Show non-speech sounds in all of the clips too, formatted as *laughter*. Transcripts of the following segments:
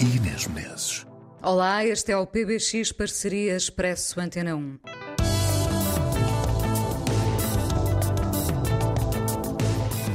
e Inês Menezes. Olá, este é o PBX Parceria Expresso Antena 1.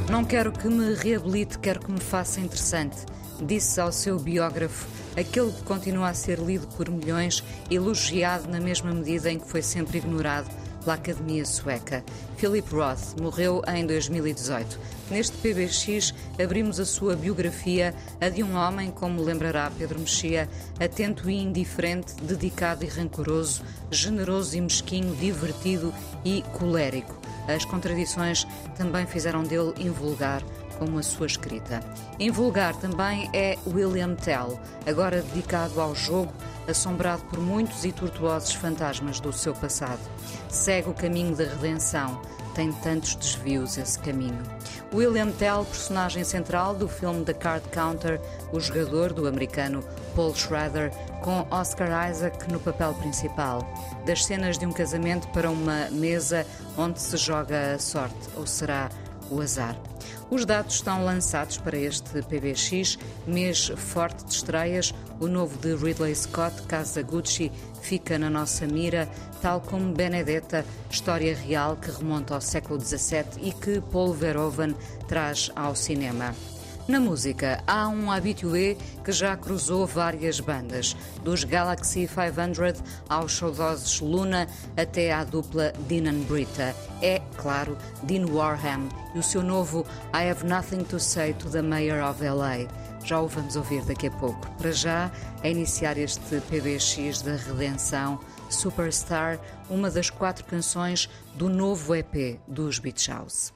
Não quero que me reabilite, quero que me faça interessante, disse ao seu biógrafo, aquele que continua a ser lido por milhões, elogiado na mesma medida em que foi sempre ignorado pela Academia Sueca. Philip Roth morreu em 2018. Neste PBX abrimos a sua biografia, a de um homem, como lembrará Pedro Mexia, atento e indiferente, dedicado e rancoroso, generoso e mesquinho, divertido e colérico. As contradições também fizeram dele invulgar como a sua escrita. Invulgar também é William Tell, agora dedicado ao jogo, assombrado por muitos e tortuosos fantasmas do seu passado. Segue o caminho da redenção, tem tantos desvios esse caminho. William Tell, personagem central do filme The Card Counter, o jogador do americano Paul Schrader, com Oscar Isaac no papel principal. Das cenas de um casamento para uma mesa onde se joga a sorte, ou será o azar. Os dados estão lançados para este PBX, mês forte de estreias. O novo de Ridley Scott, Casa Gucci, fica na nossa mira, tal como Benedetta, história real que remonta ao século XVII e que Paul Verhoeven traz ao cinema. Na música, há um habitué que já cruzou várias bandas, dos Galaxy 500 aos saudosos Luna até à dupla Dean and Brita. É, claro, Dean Warham e o seu novo I Have Nothing to Say to the Mayor of LA. Já o vamos ouvir daqui a pouco. Para já, a iniciar este PBX da Redenção, Superstar, uma das quatro canções do novo EP dos Beach House.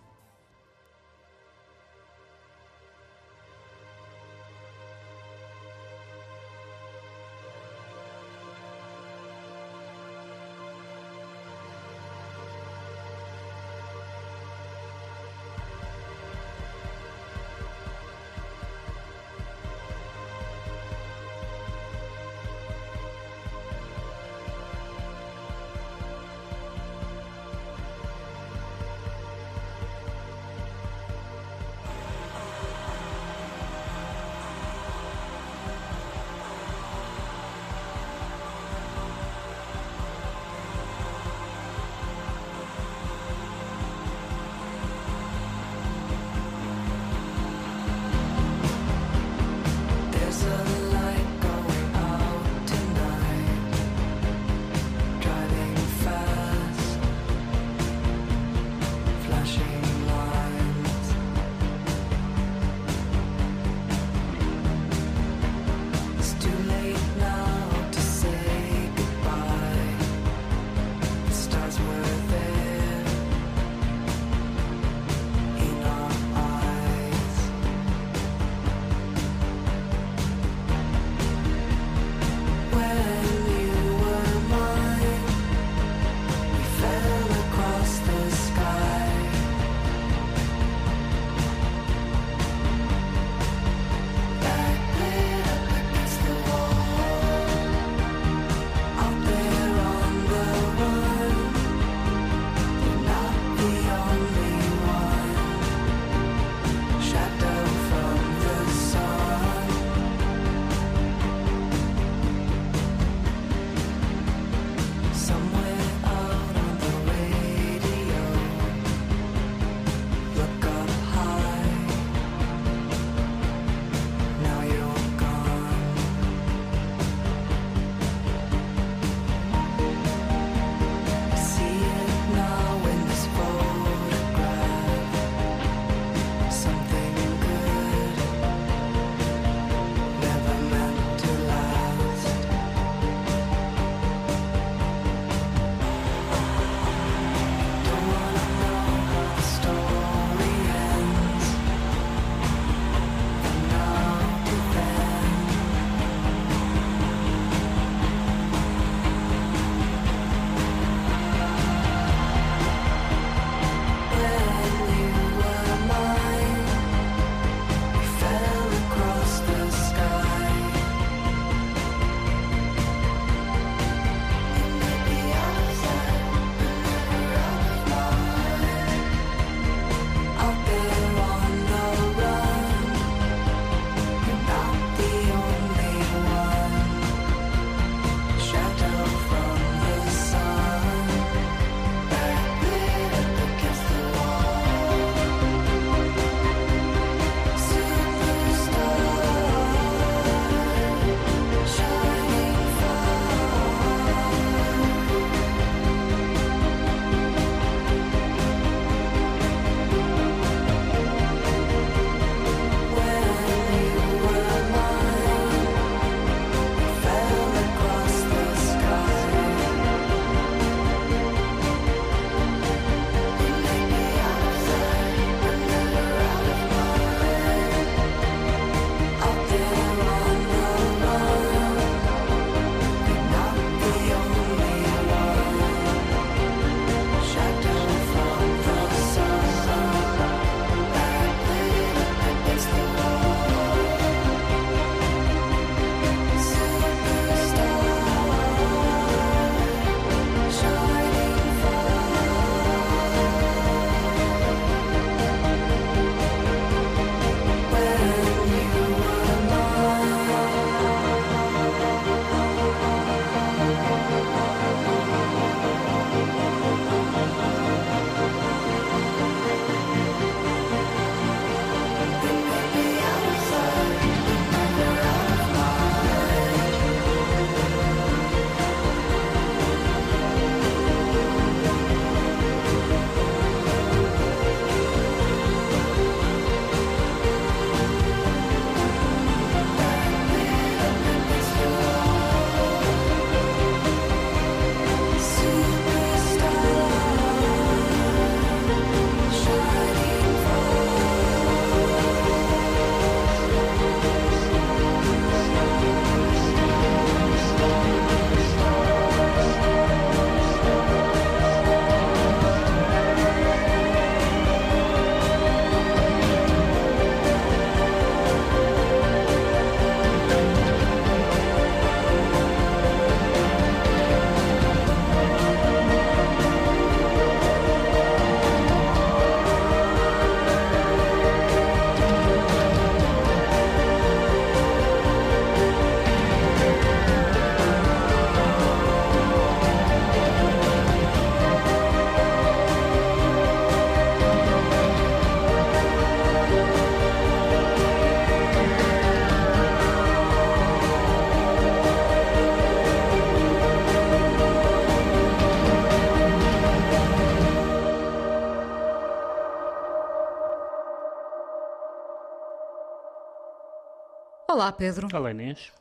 Olá, Pedro. Olá, Inês.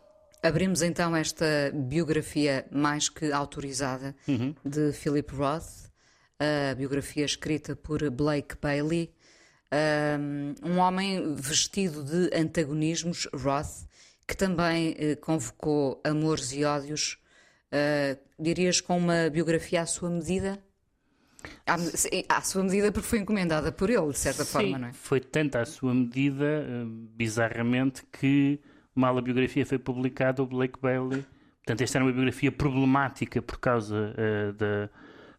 Abrimos então esta biografia mais que autorizada Uhum. de Philip Roth, a biografia escrita por Blake Bailey, um homem vestido de antagonismos, Roth, que também eh, convocou amores e ódios, uh, dirias com uma biografia à sua medida? À, à sua medida porque foi encomendada por ele, de certa Sim, forma, não é? foi tanto à sua medida, eh, bizarramente, que mal a biografia foi publicada, o Blake Bailey. Portanto, esta era uma biografia problemática por causa eh, da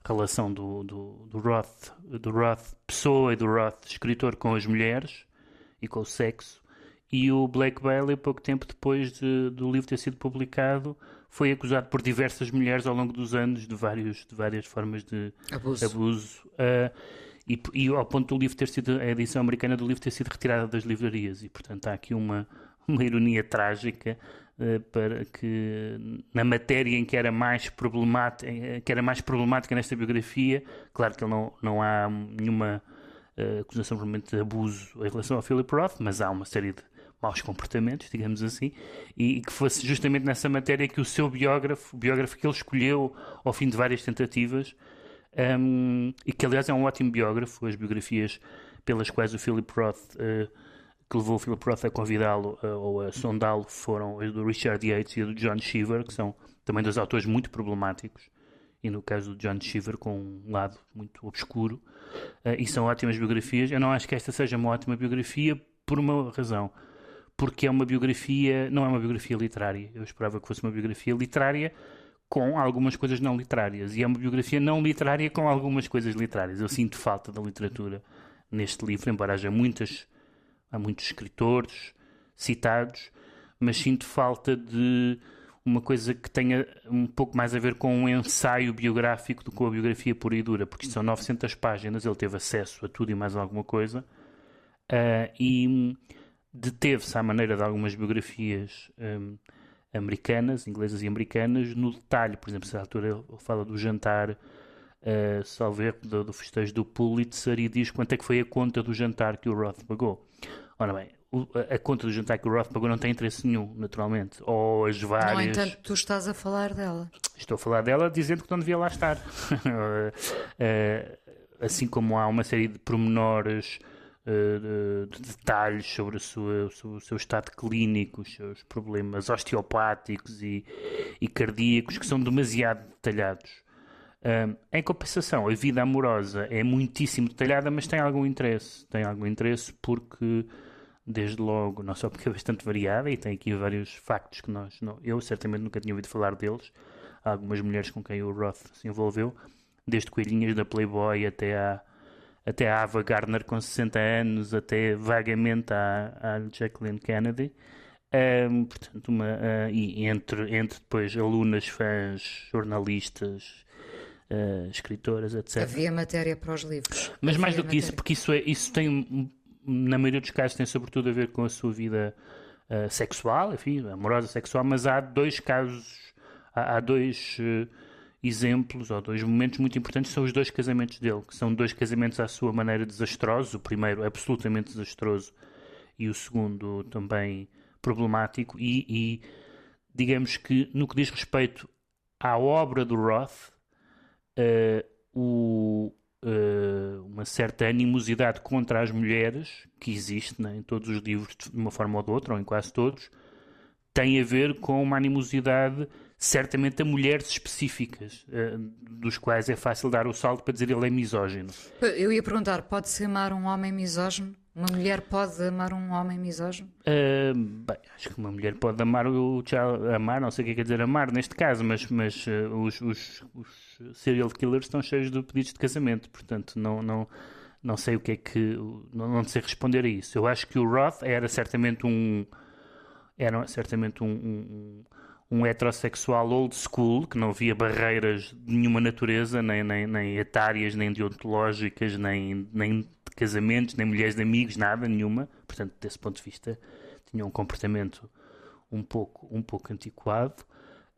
relação do, do, do Roth, do Roth pessoa e do Roth escritor com as mulheres e com o sexo. E o Blake Bailey, pouco tempo depois de, do livro ter sido publicado, foi acusado por diversas mulheres ao longo dos anos de, vários, de várias formas de Abuso. abuso. Uh, e, e ao ponto do livro ter sido, a edição americana do livro ter sido retirada das livrarias. E, portanto, há aqui uma, uma ironia trágica uh, para que, na matéria em que era mais problemática, que era mais problemática nesta biografia, claro que não, não há nenhuma uh, acusação provavelmente de abuso em relação ao Philip Roth, mas há uma série de maus comportamentos, digamos assim, e que fosse justamente nessa matéria que o seu biógrafo, o biógrafo que ele escolheu ao fim de várias tentativas, um, e que aliás é um ótimo biógrafo, as biografias pelas quais o Philip Roth, uh, que levou o Philip Roth a convidá-lo uh, ou a sondá-lo, foram as do Richard Yates e a do John Cheever, que são também dois autores muito problemáticos, e no caso do John Cheever com um lado muito obscuro, uh, e são ótimas biografias. Eu não acho que esta seja uma ótima biografia por uma razão porque é uma biografia, não é uma biografia literária. Eu esperava que fosse uma biografia literária com algumas coisas não literárias. E é uma biografia não literária com algumas coisas literárias. Eu sinto falta da literatura neste livro, embora haja muitas, há muitos escritores citados, mas sinto falta de uma coisa que tenha um pouco mais a ver com um ensaio biográfico do que com a biografia pura e dura, porque são 900 páginas, ele teve acesso a tudo e mais alguma coisa. Uh, e deteve-se à maneira de algumas biografias um, americanas, inglesas e americanas, no detalhe. Por exemplo, se a altura ele fala do jantar, uh, salvo do, do festejo do Pulitzer e diz quanto é que foi a conta do jantar que o Roth pagou. Ora bem, a, conta do jantar que o Roth pagou não tem interesse nenhum, naturalmente. Ou as várias... No entanto, tu estás a falar dela. Estou a falar dela dizendo que não devia lá estar. uh, *laughs* assim como há uma série de pormenores de, de detalhes sobre, sua, sobre, o seu estado clínico, os seus problemas osteopáticos e, e cardíacos, que são demasiado detalhados. Um, em compensação, a vida amorosa é muitíssimo detalhada, mas tem algum interesse. Tem algum interesse porque, desde logo, não só porque é bastante variada e tem aqui vários factos que nós, não, eu certamente nunca tinha ouvido falar deles. Há algumas mulheres com quem o Roth se envolveu, desde coelhinhas da Playboy até à até a Ava Gardner com 60 anos, até vagamente à, à Jacqueline Kennedy. Um, portanto, uma, uh, e entre, entre depois alunas, fãs, jornalistas, uh, escritoras, etc. Havia matéria para os livros. Mas Havia mais do que matéria. isso, porque isso, é, isso tem, na maioria dos casos, tem sobretudo a ver com a sua vida uh, sexual, enfim, amorosa sexual, mas há dois casos, há, há dois exemplos ou dois momentos muito importantes são os dois casamentos dele, que são dois casamentos à sua maneira desastrosos. O primeiro absolutamente desastroso e o segundo também problemático. E, e digamos que no que diz respeito à obra do Roth, uh, o, uh, uma certa animosidade contra as mulheres que existe né, em todos os livros de uma forma ou de outra, ou em quase todos, tem a ver com uma animosidade certamente a mulheres específicas, uh, dos quais é fácil dar o salto para dizer ele é misógino. Eu ia perguntar, pode-se amar um homem misógino? Uma mulher pode amar um homem misógino? Uh, bem, acho que uma mulher pode amar o amar, não sei o que quer dizer amar neste caso, mas, mas uh, os, os, os, serial killers estão cheios de pedidos de casamento, portanto não, não, não sei o que é que não, não sei responder a isso. Eu acho que o Roth era certamente um era certamente um, um um heterossexual old school, que não via barreiras de nenhuma natureza, nem, nem, nem etárias, nem deontológicas, nem, nem de casamentos, nem mulheres de amigos, nada, nenhuma. Portanto, desse ponto de vista, tinha um comportamento um pouco, um pouco antiquado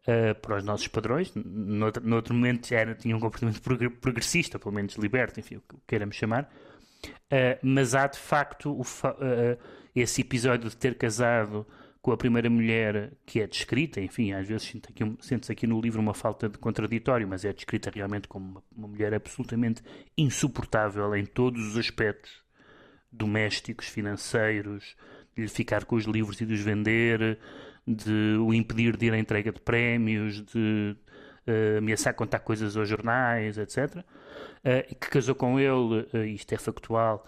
uh, para os nossos padrões. Noutro, noutro momento era, tinha um comportamento progressista, pelo menos liberto, enfim, o que queiramos chamar. Uh, mas há de facto fa uh, esse episódio de ter casado com a primeira mulher que é descrita, enfim, às vezes sente-se aqui, aqui no livro uma falta de contraditório, mas é descrita realmente como uma, uma mulher absolutamente insuportável em todos os aspectos domésticos, financeiros, de lhe ficar com os livros e de os vender, de o impedir de ir à entrega de prémios, de uh, ameaçar contar coisas aos jornais, etc. Uh, que casou com ele, uh, isto é factual,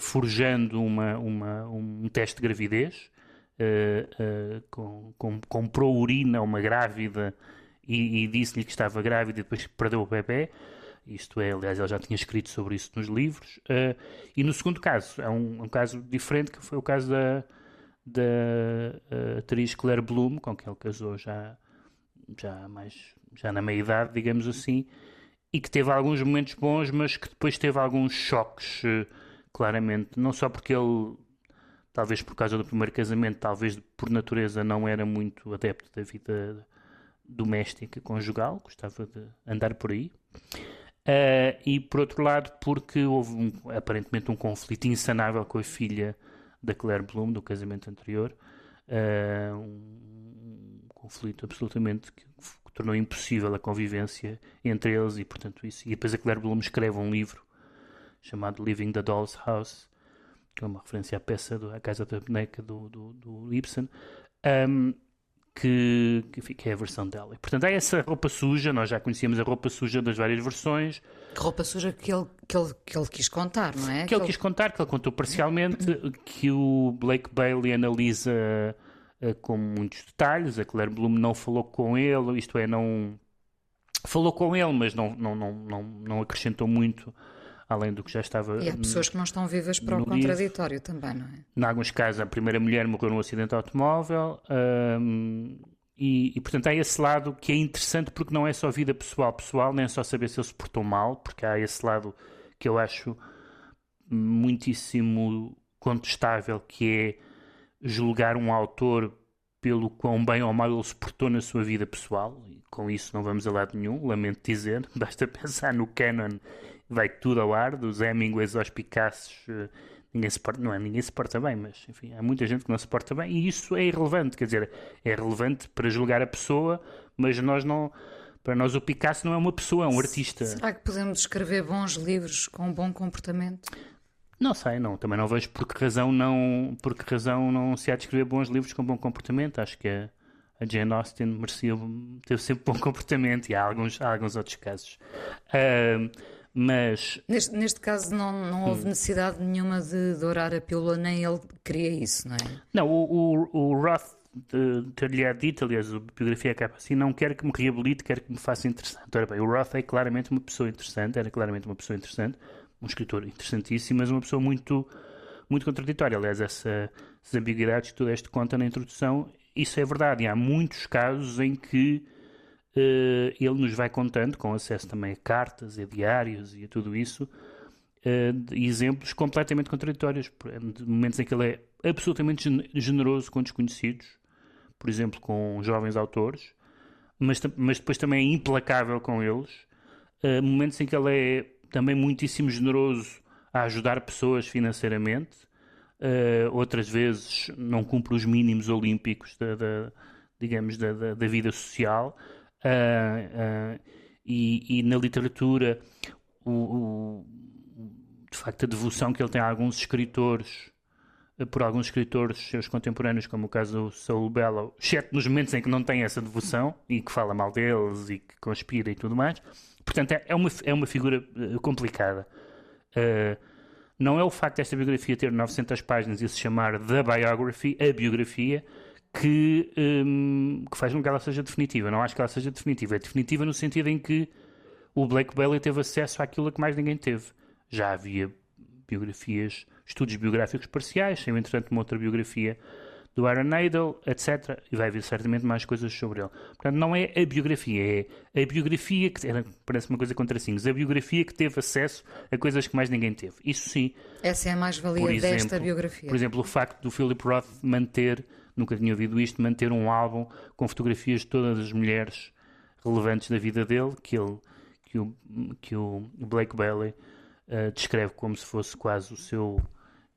forjando uma, uma, um teste de gravidez, com, com, comprou urina a uma grávida e, e disse-lhe que estava grávida e depois perdeu o bebê. Isto é, aliás, ele já tinha escrito sobre isso nos livros. Uh, e no segundo caso, é um, um, caso diferente, que foi o caso da, da uh, atriz Claire Bloom, com quem ele casou já, já, mais, já na meia-idade, digamos assim, e que teve alguns momentos bons, mas que depois teve alguns choques, uh, claramente. Não só porque ele, talvez por causa do primeiro casamento, talvez por natureza não era muito adepto da vida doméstica conjugal, gostava de andar por aí. Uh, e por outro lado, porque houve um, aparentemente um conflito insanável com a filha da Claire Bloom, do casamento anterior, uh, um, conflito absolutamente que, que, tornou impossível a convivência entre eles e, portanto, isso. E depois a Claire Bloom escreve um livro chamado Living the Doll's House, que é uma referência à peça do, A Casa da Boneca do, do, do Ibsen. Um, que, que, é a versão dela. E, portanto, há essa roupa suja, nós já conhecíamos a roupa suja das várias versões. Roupa suja que ele, que ele, que ele quis contar, não é? Que, que ele quis contar, que ele contou parcialmente, que o Blake Bailey analisa uh, com muitos detalhes. A Claire Bloom não falou com ele, isto é, não. Falou com ele, mas não, não, não, não, não acrescentou muito além do que já estava. E há pessoas que não estão vivas para o contraditório livro. também, não é? Em alguns casos, a primeira mulher morreu num acidente automóvel. Hum, e, e, portanto, há esse lado que é interessante porque não é só vida pessoal, pessoal, nem é só saber se ele se portou mal, porque há esse lado que eu acho muitíssimo contestável, que é julgar um autor pelo quão bem ou mal ele se portou na sua vida pessoal. E com isso não vamos a lado nenhum, lamento dizer. *laughs* Basta pensar no canon vai tudo ao ar, dos Hemingways aos Picassos, eh, ninguém se porta, não é, ninguém se porta bem, mas enfim, há muita gente que não se porta bem e isso é irrelevante, quer dizer, é relevante para julgar a pessoa, mas nós não, para nós o Picasso não é uma pessoa, é um artista. Será que podemos escrever bons livros com um bom comportamento? Não sei, não, também não vejo por que razão não, por que razão não se há de escrever bons livros com bom comportamento, acho que a, a Jane Austen merecia, teve sempre bom comportamento e há alguns, há alguns outros casos. Uh, mas. Neste, neste caso, não, não houve hum. necessidade nenhuma de dourar a pílula, nem ele queria isso, não é? Não, o, o, o Roth ter-lhe dito, aliás, a biografia acaba assim: não quer que me reabilite, quer que me faça interessante. Ora bem, o Roth é claramente uma pessoa interessante, era claramente uma pessoa interessante, um escritor interessantíssimo, mas uma pessoa muito, muito contraditória. Aliás, essa, essas ambiguidades que tu deste conta na introdução, isso é verdade. E há muitos casos em que ele nos vai contando, com acesso também a cartas, a diários e a tudo isso, uh, exemplos completamente contraditórios, de momentos em que ele é absolutamente generoso com desconhecidos, por exemplo, com jovens autores, mas, mas depois também é implacável com eles, uh, momentos em que ele é também muitíssimo generoso a ajudar pessoas financeiramente, outras vezes não cumpre os mínimos olímpicos da, da digamos, da, da, da, vida social, Uh, uh, e, e, na literatura, o, o, de facto, a devoção que ele tem a alguns escritores, uh, por alguns escritores seus contemporâneos, como o caso do Saul Bellow, exceto nos momentos em que não tem essa devoção e que fala mal deles e que conspira e tudo mais. Portanto, é, é uma, é uma figura complicada. não é o facto desta biografia ter 900 páginas e se chamar The Biography, a biografia, que, um, que faz com que ela seja definitiva. Não acho que ela seja definitiva. É definitiva no sentido em que o Blake Bailey teve acesso àquilo que mais ninguém teve. Já havia biografias, estudos biográficos parciais, sem entretanto uma outra biografia do Aaron Nadel, etc. E vai haver certamente mais coisas sobre ele. Portanto, não é a biografia, é a biografia que era, parece uma coisa contra cinco, a biografia que teve acesso a coisas que mais ninguém teve. Isso sim. Essa é a mais-valia desta biografia. Por exemplo, o facto do Philip Roth manter nunca tinha ouvido isto, manter um álbum com fotografias de todas as mulheres relevantes da vida dele, que, ele, que, o, que o Blake Bailey uh, descreve como se fosse quase o seu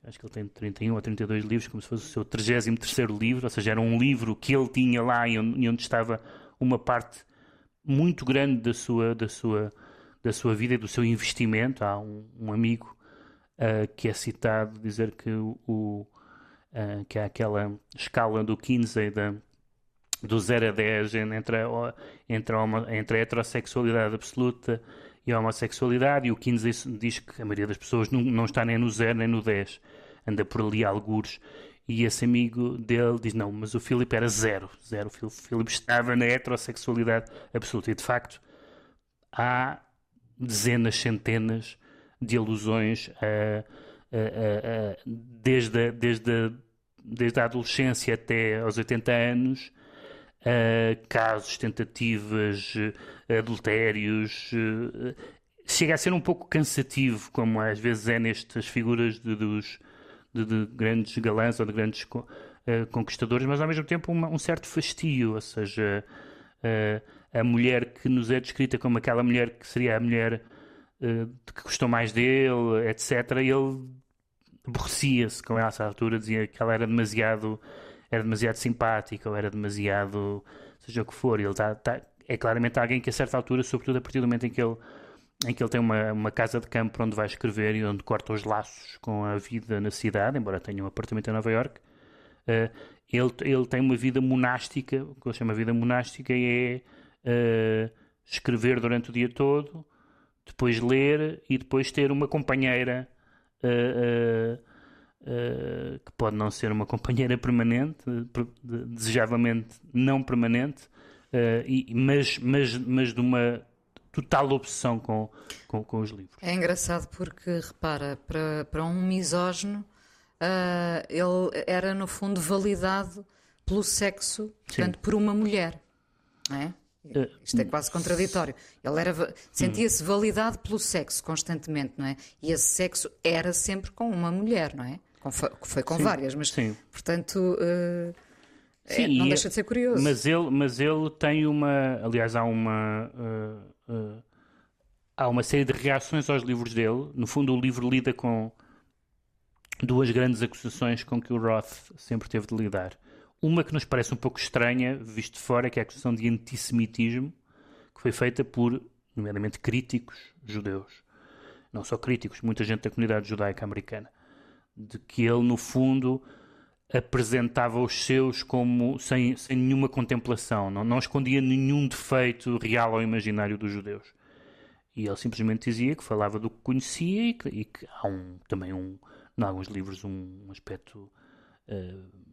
acho que ele tem 31 ou 32 livros, como se fosse o seu 33 livro, ou seja, era um livro que ele tinha lá e onde, e onde estava uma parte muito grande da sua, da sua, da sua vida e do seu investimento. Há um, um amigo uh, que é citado dizer que, o, uh, que há aquela escala do Kinsey da, do 0 a 10 entre a, entre, a, entre a heterossexualidade absoluta e a homossexualidade, e o Kinsey diz que a maioria das pessoas não, não está nem no 0 nem no 10, anda por ali algures. E esse amigo dele diz: Não, mas o Filipe era zero. Zero. O Filipe estava na heterossexualidade absoluta. E de facto, há dezenas, centenas de alusões a, a, desde, a, desde, a, desde a adolescência até aos 80 anos, casos, tentativas, adultérios. chega a ser um pouco cansativo, como às vezes é nestas figuras de, dos de, de grandes galãs ou de grandes uh, conquistadores, mas ao mesmo tempo uma, um certo fastio, ou seja, a mulher que nos é descrita como aquela mulher que seria a mulher uh, que gostou mais dele, etc., ele aborrecia-se com essa altura, dizia que ela era demasiado era demasiado simpática ou era demasiado seja o que for, ele tá, tá, é claramente alguém que a certa altura, sobretudo a partir do momento em que ele em que ele tem uma, uma casa de campo onde vai escrever e onde corta os laços com a vida na cidade, embora tenha um apartamento em Nova York. Uh, ele, ele tem uma vida monástica, o que ele chama vida monástica é uh, escrever durante o dia todo, depois ler e depois ter uma companheira uh, que pode não ser uma *laughs* companheira permanente, desejavelmente não permanente, e, mas, mas, mas de uma total obsessão com, com, com, os livros. É engraçado porque, repara, para, para um misógino, uh, ele era no fundo validado pelo sexo, portanto, por uma mulher. Não é? Uh, Isto é quase contraditório. Ele era sentia-se hum. validado pelo sexo constantemente, não é? E esse sexo era sempre com uma mulher, não é? Com, foi com sim, várias, mas sim. portanto uh, Sim, é, não deixa de ser curioso. Mas ele, mas ele tem uma. Aliás, há uma. Uh, uh, há uma série de reações aos livros dele. No fundo, o livro lida com duas grandes acusações com que o Roth sempre teve de lidar. Uma que nos parece um pouco estranha, visto de fora, que é a acusação de antissemitismo, que foi feita por, nomeadamente, críticos judeus. Não só críticos, muita gente da comunidade judaica americana. De que ele, no fundo, apresentava os seus como sem, sem nenhuma contemplação, não, não escondia nenhum defeito real ou imaginário dos judeus. E ele simplesmente dizia que falava do que conhecia e que, e que há um, também, um, em alguns livros, um, aspecto uh,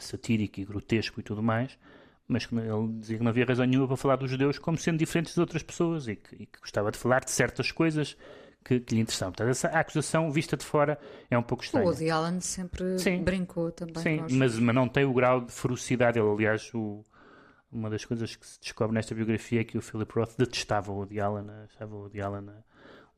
satírico e grotesco e tudo mais, mas que ele dizia que não havia razão nenhuma para falar dos judeus como sendo diferentes de outras pessoas e que, e que gostava de falar de certas coisas que, que lhe interessavam. Portanto, essa acusação vista de fora é um pouco estranha. O Woody Allen sempre Sim. brincou também. Sim, mas, mas não tem o grau de ferocidade. Ele, aliás, o, uma das coisas que se descobre nesta biografia é que o Philip Roth detestava o Woody Allen, achava o Woody Allen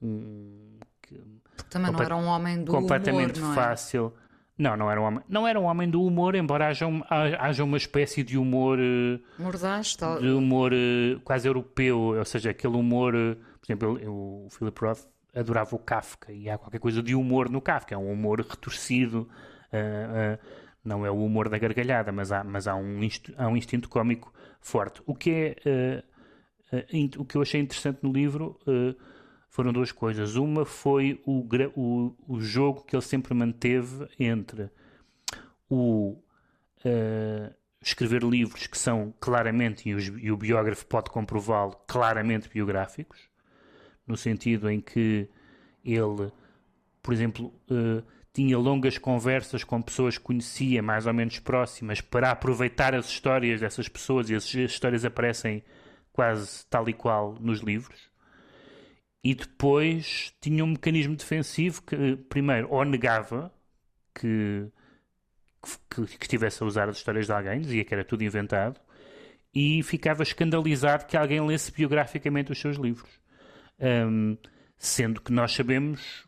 um... Que, também não era um homem do completamente humor, é? fácil. Não, não era um homem. Não era um homem do humor, embora haja, um, haja uma espécie de humor. Eh, Mordaz, tal. De humor eh, quase europeu, ou seja, aquele humor. Eh, por exemplo, o Philip Roth adorava o Kafka e há qualquer coisa de humor no Kafka, é um humor retorcido, uh, uh, não é o humor da gargalhada, mas há, mas há, um, há um instinto cómico forte. O que, é, uh, o que eu achei interessante no livro foram duas coisas. Uma foi o, o, o jogo que ele sempre manteve entre o escrever livros que são claramente, e, os, e o biógrafo pode comprová-lo, claramente biográficos, no sentido em que ele, por exemplo, uh, tinha longas conversas com pessoas que conhecia mais ou menos próximas para aproveitar as histórias dessas pessoas e as histórias aparecem quase tal e qual nos livros. E depois tinha um mecanismo defensivo que, primeiro, ou negava que, que, que estivesse a usar as histórias de alguém, dizia que era tudo inventado, e ficava escandalizado que alguém lesse biograficamente os seus livros. Um, sendo que nós sabemos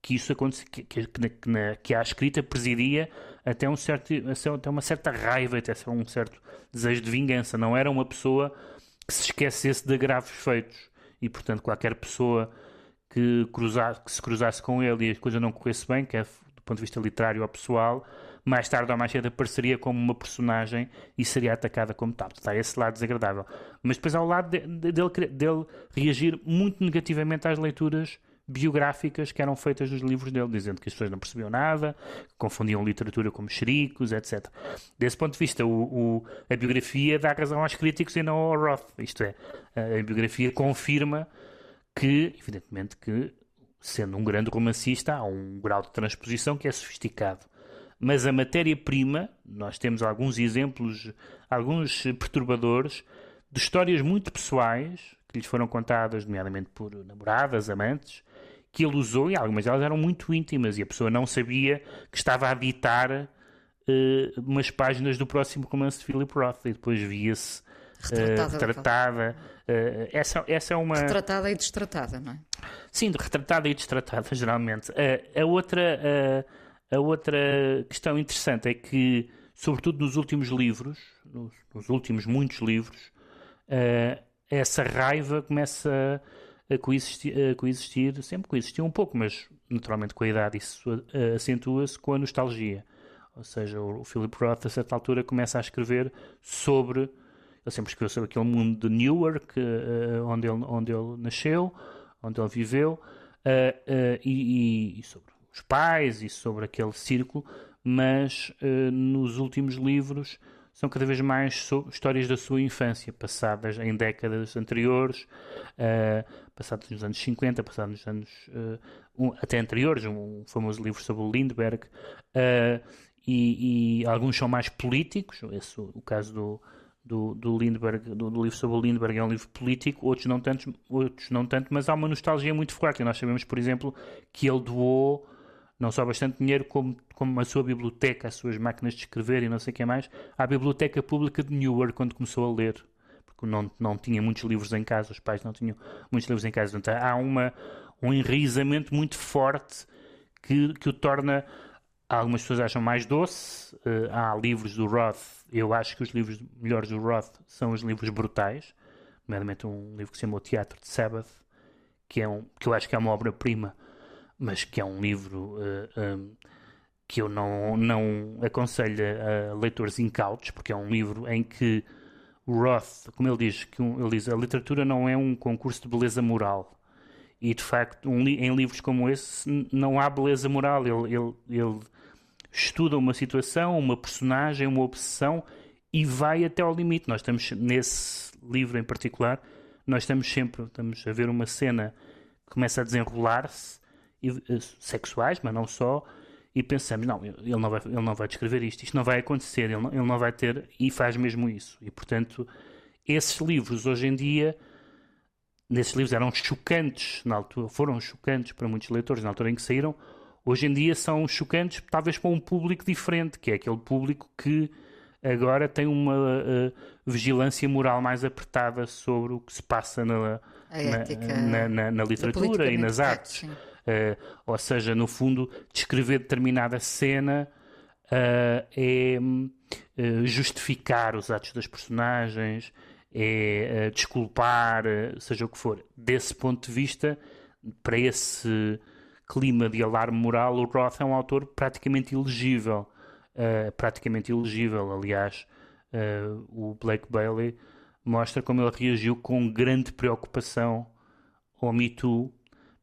que isso acontece, que, que, que, na, que a escrita presidia até, um certo, até uma certa raiva, até um certo desejo de vingança. Não era uma pessoa que se esquecesse de graves feitos. E, portanto, qualquer pessoa que, cruzasse, que se cruzasse com ele e a coisa não corresse bem, quer do ponto de vista literário ou pessoal, mais tarde ou mais cedo apareceria como uma personagem e seria atacada como tal. Está esse lado desagradável. Mas depois há o lado de, de, dele, dele reagir muito negativamente às leituras biográficas que eram feitas nos livros dele, dizendo que as pessoas não percebiam nada, confundiam literatura como xericos, etc. Desse ponto de vista, o, o, a biografia dá razão aos críticos e não ao Roth. Isto é, a biografia confirma que, evidentemente, que sendo um grande romancista, há um grau de transposição que é sofisticado. Mas a matéria-prima, nós temos alguns exemplos, alguns perturbadores, de histórias muito pessoais que lhes foram contadas, nomeadamente por namoradas, amantes, que ele usou, e algumas delas eram muito íntimas, e a pessoa não sabia que estava a ditar uh, umas páginas do próximo romance de Philip Roth, e depois via-se retratada. Uh, retratada uh, essa, essa é uma. Retratada e destratada, não é? Sim, retratada e destratada, *laughs* geralmente. a outra. A outra questão interessante é que, sobretudo nos últimos livros, nos, nos últimos muitos livros, uh, essa raiva começa a coexistir, a coexistir, sempre coexistiu um pouco, mas naturalmente com a idade isso acentua-se com a nostalgia. Ou seja, o, o Philip Roth, a certa altura, começa a escrever sobre. Ele sempre escreveu sobre aquele mundo de Newark, uh, onde, ele, onde ele nasceu, onde ele viveu, e, e sobre os pais e sobre aquele círculo, mas nos últimos livros são cada vez mais histórias da sua infância, passadas em décadas anteriores, uh, passadas nos anos 50, passados nos anos uh, um, até anteriores, um, famoso livro sobre o Lindbergh, e, e, alguns são mais políticos, esse, o caso do, do, do Lindbergh, do, do, livro sobre o Lindbergh é um livro político, outros não, tanto, outros não tanto, mas há uma nostalgia muito forte. Nós sabemos, por exemplo, que ele doou não só bastante dinheiro, como, como a sua biblioteca, as suas máquinas de escrever e não sei o que mais, à Biblioteca Pública de Newark, quando começou a ler. Porque não, não tinha muitos livros em casa, os pais não tinham muitos livros em casa. Então há uma, um enraizamento muito forte que, que o torna. Algumas pessoas acham mais doce. Uh, há livros do Roth. Eu acho que os livros melhores do Roth são os livros brutais. Nomeadamente um livro que se chama O Teatro de Sabbath, que, é um, que eu acho que é uma obra-prima mas que é um livro uh, eh, um, que eu não, não aconselho a leitores incautos, porque é um livro em que Roth, como ele diz, que um, ele diz, a literatura não é um concurso de beleza moral. E de facto, um, em livros como esse, não há beleza moral. Ele, ele, ele estuda uma situação, uma personagem, uma obsessão e vai até ao limite. Nós estamos, nesse livro em particular, nós estamos sempre estamos a ver uma cena que começa a desenrolar-se eh, sexuais, mas não só, e pensamos, não, ele não vai, ele não vai descrever isto, isto não vai acontecer, ele não, ele não vai ter, e faz mesmo isso. E, portanto, esses livros, hoje em dia, nesses livros eram chocantes, na altura, foram chocantes para muitos leitores na altura em que saíram, hoje em dia são chocantes, talvez para um público diferente, que é aquele público que agora tem uma uh, vigilância moral mais apertada sobre o que se passa na, na, na, na, literatura e nas artes. Sim. Uh, ou seja, no fundo, descrever determinada cena uh, é uh, justificar os atos das personagens, é desculpar, seja o que for. Desse ponto de vista, para esse clima de alarme moral, o Roth é um autor praticamente ilegível. praticamente ilegível, aliás, o Blake Bailey mostra como ele reagiu com grande preocupação ao Me Too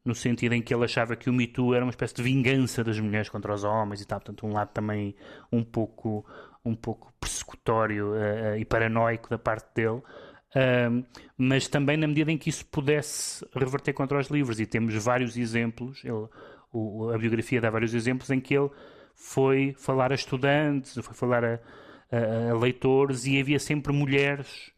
no sentido em que ele achava que o Me Too era uma espécie de vingança das mulheres contra os homens e tal, portanto um lado também um pouco, um pouco persecutório uh, e paranoico da parte dele, uh, mas também na medida em que isso pudesse reverter contra os livros, e temos vários exemplos, ele, o, a biografia dá vários exemplos em que ele foi falar a estudantes, foi falar a, a, a leitores e havia sempre mulheres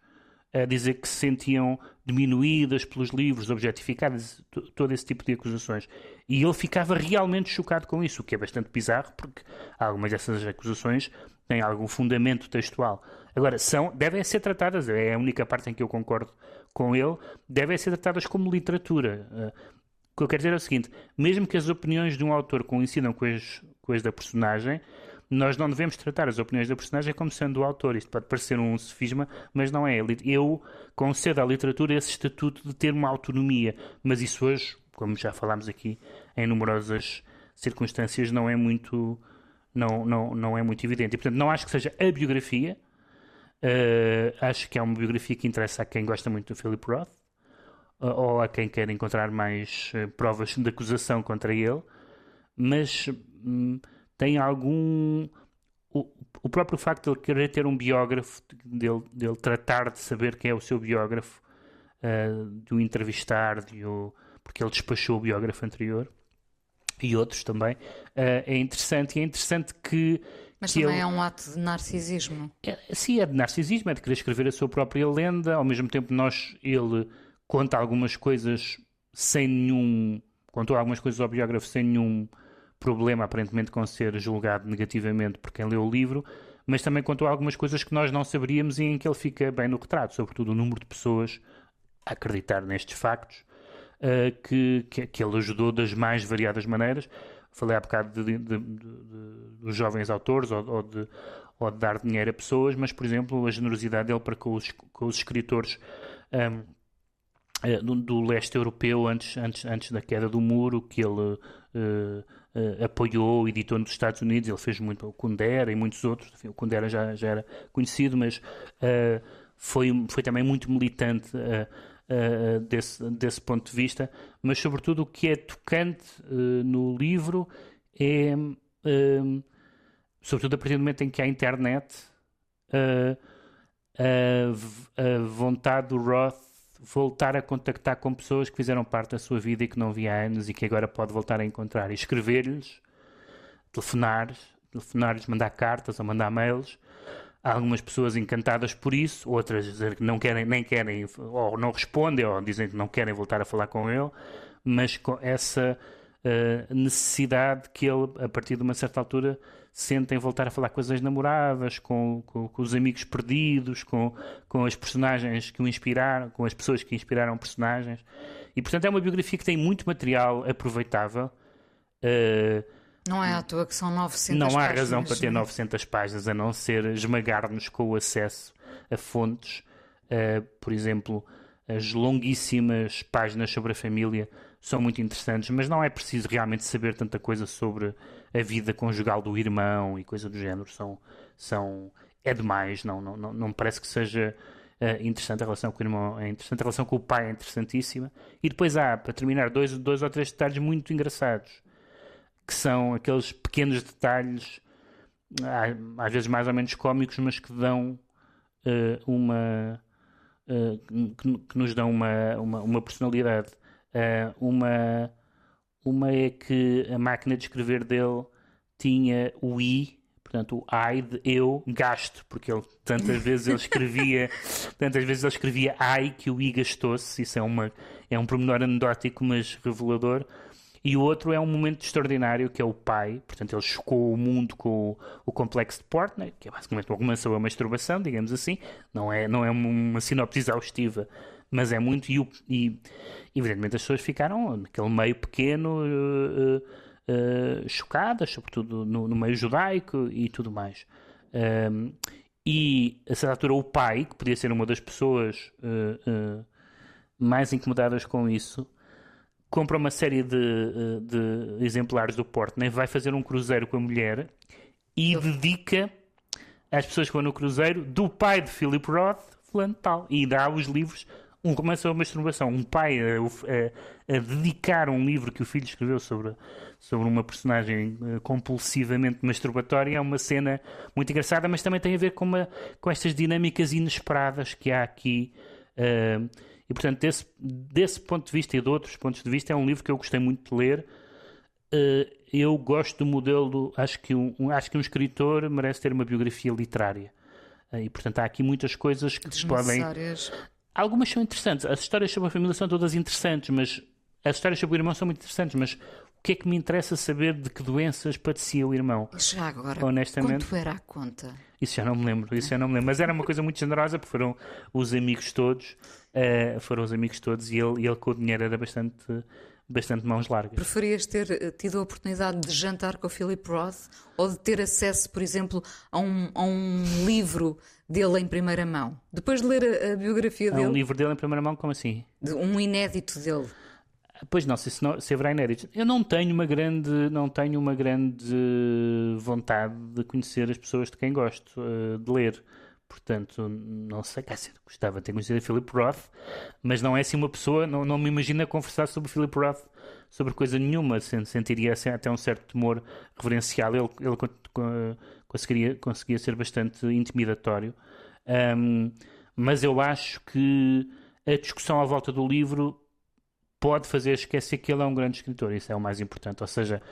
a dizer que se sentiam diminuídas pelos livros, objetificadas, todo esse tipo de acusações. E ele ficava realmente chocado com isso, o que é bastante bizarro, porque algumas dessas acusações têm algum fundamento textual. Agora, são, devem ser tratadas, é a única parte em que eu concordo com ele, devem ser tratadas como literatura. Uh, o que eu quero dizer é o seguinte: mesmo que as opiniões de um autor coincidam com as, com as da personagem, nós não devemos tratar as opiniões da personagem como sendo o autor. Isto pode parecer um sofisma, mas não é. Eu concedo à literatura esse estatuto de ter uma autonomia, mas isso hoje, como já falámos aqui em numerosas circunstâncias não é muito não, não, não é muito evidente. E, portanto, não acho que seja a biografia. Uh, acho que é uma biografia que interessa a quem gosta muito do Philip Roth uh, ou a quem quer encontrar mais uh, provas de acusação contra ele, mas um, tem algum. O, o, próprio facto de ele querer ter um biógrafo, dele, dele tratar de saber quem é o seu biógrafo, de o entrevistar, de o, porque ele despachou o biógrafo anterior e outros também, é interessante. E é interessante que mas que também ele... é um ato de narcisismo. É, sim, é de narcisismo, é de querer escrever a sua própria lenda. Ao mesmo tempo, nós, ele conta algumas coisas sem nenhum. contou algumas coisas ao biógrafo sem nenhum problema, aparentemente, com ser julgado negativamente por quem leu o livro, mas também contou algumas coisas que nós não saberíamos e em que ele fica bem no retrato, sobretudo o número de pessoas a acreditar nestes factos. Uh, que, que, que ele ajudou das mais variadas maneiras falei há bocado de, de, de, dos jovens autores ou, ou, de, ou de dar dinheiro a pessoas, mas, por exemplo, a generosidade dele para com os, com os escritores um, eh, do, do, leste europeu antes, antes, antes da queda do muro, que ele uh, uh, apoiou, editou nos Estados Unidos, ele fez muito o Kundera e muitos outros, Enfim, o Kundera já, já era conhecido, mas uh, foi, foi também muito militante uh, desse, desse ponto de vista, mas sobretudo o que é tocante no livro é, sobretudo a partir do momento em que há internet, a vontade do Roth voltar a contactar com pessoas que fizeram parte da sua vida e que não via há anos e que agora pode voltar a encontrar e escrever-lhes, telefonar, telefonar-lhes, mandar cartas ou mandar mails. Há algumas pessoas encantadas por isso, outras que não querem, nem querem, ou não respondem, ou dizem que não querem voltar a falar com ele, mas com essa uh, necessidade que ele, a partir de uma certa altura, sentem voltar a falar com as ex-namoradas, com, com, com, os amigos perdidos, com, com as personagens que o inspiraram, com as pessoas que inspiraram personagens. E, portanto, é uma biografia que tem muito material aproveitável. Uh, não é à toa que são 900 Não há páginas, razão para ter não. 900 páginas, a não ser esmagar-nos com o acesso a fontes. Uh, por exemplo, as longuíssimas páginas sobre a família são muito interessantes, mas não é preciso realmente saber tanta coisa sobre a vida conjugal do irmão e coisa do género. São, são, é demais, não, não, não, não parece que seja uh, interessante a relação com o irmão, é interessante a relação com o pai, é interessantíssima. E depois há, para terminar, dois, dois ou três detalhes muito engraçados que são aqueles pequenos detalhes, às vezes mais ou menos cómicos, mas que dão uh, uma. Uh, que, que, nos dão uma, uma, uma personalidade. Uma, uma é que a máquina de escrever dele tinha o I, portanto, o I de eu gasto, porque ele tantas *laughs* vezes ele escrevia, tantas vezes ele escrevia I que o I gastou-se. Isso é, uma, é um pormenor anedótico, mas revelador. E o outro é um momento extraordinário que é o pai, portanto, ele chocou o mundo com o, o complexo de Portner, que é basicamente um romance sobre a masturbação, digamos assim. Não é, não é uma sinopse exaustiva, mas é muito. E, e evidentemente as pessoas ficaram naquele meio pequeno. Uh, uh, chocadas, sobretudo no, no, meio judaico e tudo mais. Um, e a certa altura, o pai, que podia ser uma das pessoas mais incomodadas com isso, compra uma série de, de exemplares do Portney, vai fazer um cruzeiro com a mulher e dedica às pessoas que vão no cruzeiro do pai de Philip Roth, fulano tal, e dá os livros um romance sobre masturbação, um pai a, a, a, dedicar um livro que o filho escreveu sobre, sobre uma personagem uh, compulsivamente masturbatória é uma cena muito engraçada, mas também tem a ver com, uma, com estas dinâmicas inesperadas que há aqui. Uh, e, portanto, desse, desse ponto de vista e de outros pontos de vista, é um livro que eu gostei muito de ler. Uh, eu gosto do modelo, acho que um, acho que um escritor merece ter uma biografia literária. E, portanto, há aqui muitas coisas que podem. Algumas são interessantes. As histórias sobre a família são todas interessantes, mas as histórias sobre o irmão são muito interessantes, mas o que é que me interessa saber de que doenças padecia o irmão? Já agora, honestamente, quanto era a conta? Isso já não me lembro, isso já não me lembro. Mas era uma coisa muito generosa, porque foram os amigos todos, uh, foram os amigos todos, e ele, ele com o dinheiro era bastante, bastante mãos largas. Preferias ter eh, tido a oportunidade de jantar com o Philip Roth ou de ter acesso, por exemplo, a um, a um livro dele em primeira mão? Depois de ler a, a biografia a dele. Um livro dele em primeira mão, como assim? De um inédito dele. Pois não se, não, se haverá inéditos. Eu não tenho uma grande, não tenho uma grande vontade de conhecer as pessoas de quem gosto uh, de ler. Portanto, não sei, quer dizer, gostava de ter conhecido a Philip Roth, mas não é assim uma pessoa, não, não me imagino a conversar sobre Philip Roth sobre coisa nenhuma, sentiria assim, até um certo temor reverencial. Ele, ele conseguiria, conseguia ser bastante intimidatório. Um, mas eu acho que a discussão à volta do livro pode fazer esquecer que ele é um grande escritor, isso é o mais importante. Ou seja,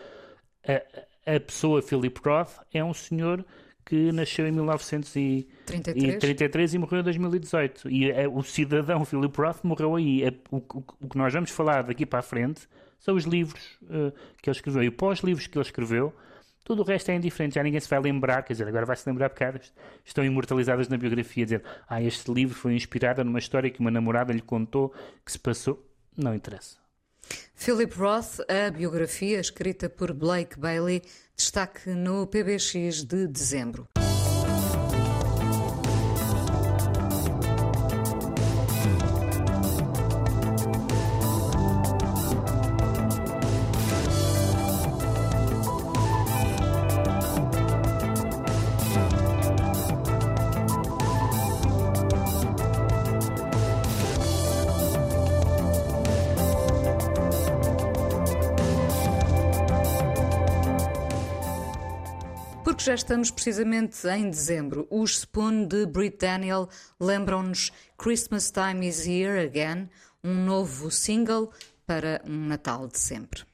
a, a pessoa Philip Roth é um senhor que nasceu em 1933 e, e morreu em 2018. E é, o cidadão Philip Roth morreu aí. É, o, o, o, que nós vamos falar daqui para a frente são os livros uh, que ele escreveu. E pós-livros que ele escreveu, tudo o resto é indiferente. Já ninguém se vai lembrar, quer dizer, agora vai se lembrar porque estão imortalizadas na biografia, dizer, ah, este livro foi inspirado numa história que uma namorada lhe contou que se passou. Não interessa. Philip Roth, a biografia escrita por Blake Bailey, destaque no PBX de dezembro. Já estamos precisamente em dezembro. Os Spoon de Brit Daniel lembram-nos Christmas Time is Here Again, um novo single para um Natal de sempre.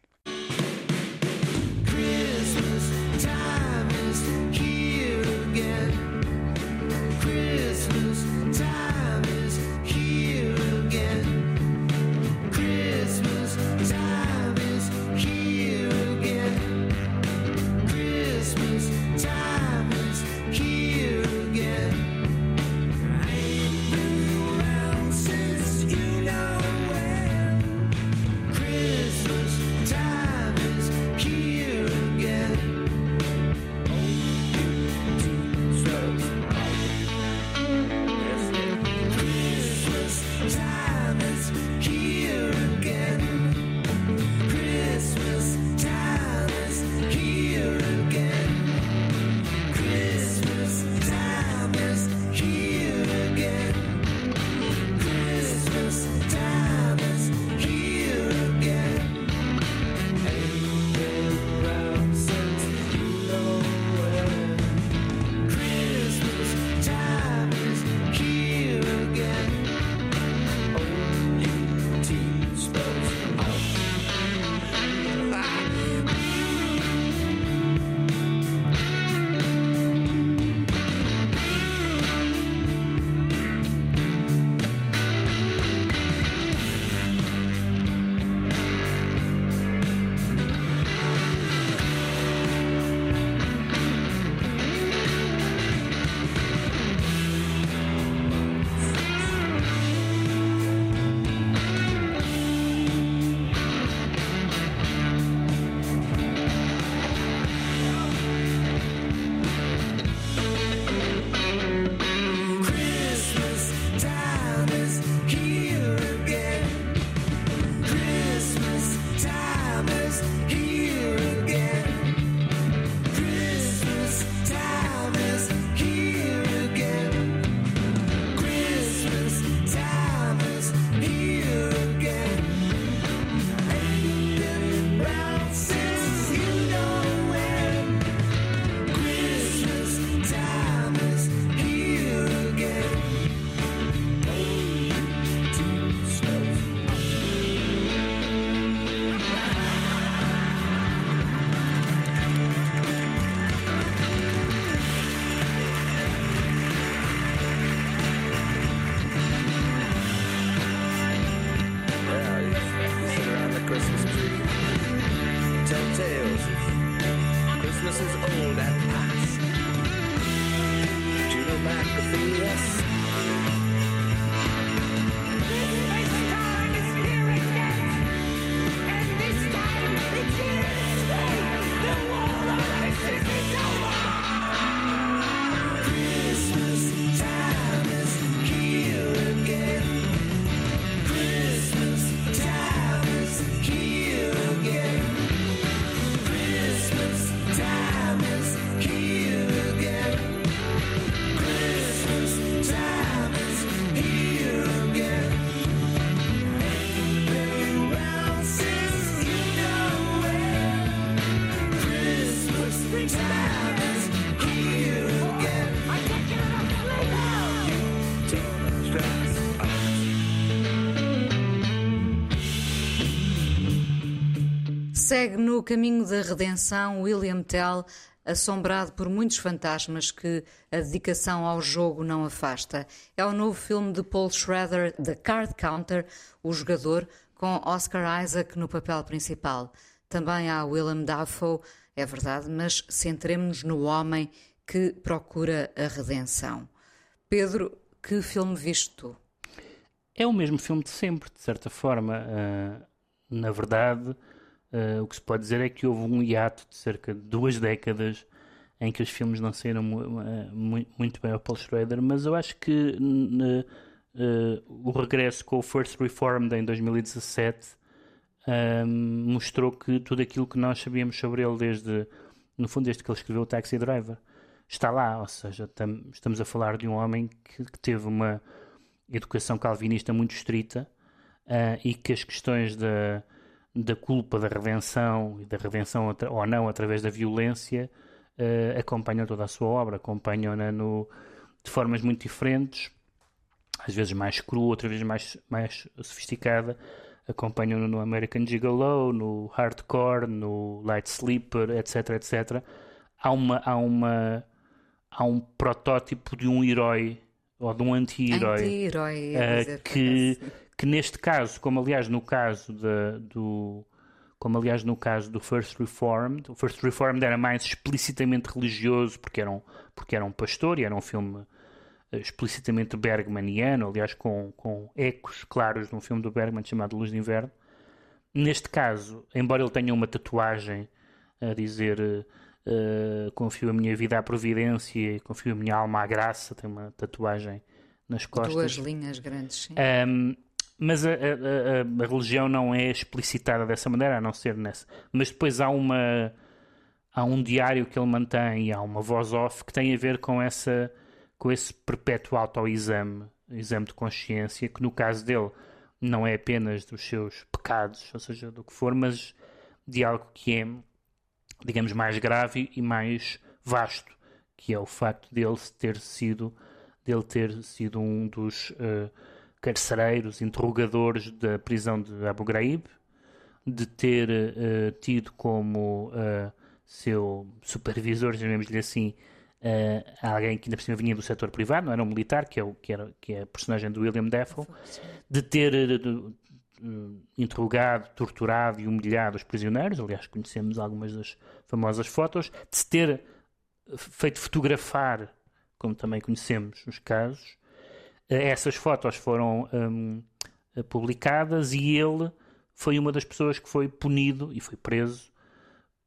Segue no caminho da redenção William Tell, assombrado por muitos fantasmas que a dedicação ao jogo não afasta. É o novo filme de Paul Schrader, The Card Counter, o jogador, com Oscar Isaac no papel principal. Também há Willem Dafoe, é verdade, mas centremos-nos no homem que procura a redenção. Pedro, que filme viste tu? É o mesmo filme de sempre, de certa forma. Uh, na verdade, uh, o que se pode dizer é que houve um hiato de cerca de duas décadas em que os filmes não saíram uh, muito bem ao Paul Schrader, mas eu acho que o regresso com o First Reformed em 2017 mostrou que tudo aquilo que nós sabíamos sobre ele desde, no fundo, desde que ele escreveu o Taxi Driver, está lá. Ou seja, tam, estamos a falar de um homem que, que teve uma educação calvinista muito estrita uh, e que as questões da, da culpa, da redenção e da redenção ou não através da violência uh, acompanham toda a sua obra, acompanham-na de formas muito diferentes, às vezes mais crua, outras vezes mais, mais sofisticada. Acompanham-no no American Gigolo, no Hardcore, no Light Sleeper, etc, etc. Há uma, há uma, há um protótipo de um herói ou de um anti-herói anti uh, que, que neste caso, como aliás no caso de, do como aliás no caso do First Reformed, o First Reformed era mais explicitamente religioso porque era um, porque era um pastor e era um filme eh, explicitamente bergmaniano, aliás com, com ecos claros de um filme do Bergman chamado Luz de Inverno. Neste caso, embora ele tenha uma tatuagem a dizer Uh, confio a minha vida à providência, confio a minha alma à graça. Tem uma tatuagem nas costas. Duas linhas grandes, sim. Um, mas a, a, a, a, religião não é explicitada dessa maneira, a não ser nessa. Mas depois há uma há um diário que ele mantém e há uma voz off que tem a ver com essa com esse perpétuo autoexame, exame de consciência, que no caso dele não é apenas dos seus pecados, ou seja, do que for, mas de algo que é digamos, mais grave e mais vasto, que é o facto dele ter sido, dele ter sido um dos uh, carcereiros, interrogadores da prisão de Abu Ghraib, de ter uh, tido como uh, seu supervisor, chamemos-lhe assim, uh, alguém que ainda por cima vinha do setor privado, não era um militar, que é, o, que era, que é a personagem do William Dafoe, de ter interrogado, torturado e humilhado os prisioneiros. Aliás, conhecemos algumas das famosas fotos. De se ter feito fotografar, como também conhecemos os casos. Uh, essas fotos foram um, publicadas e ele foi uma das pessoas que foi punido e foi preso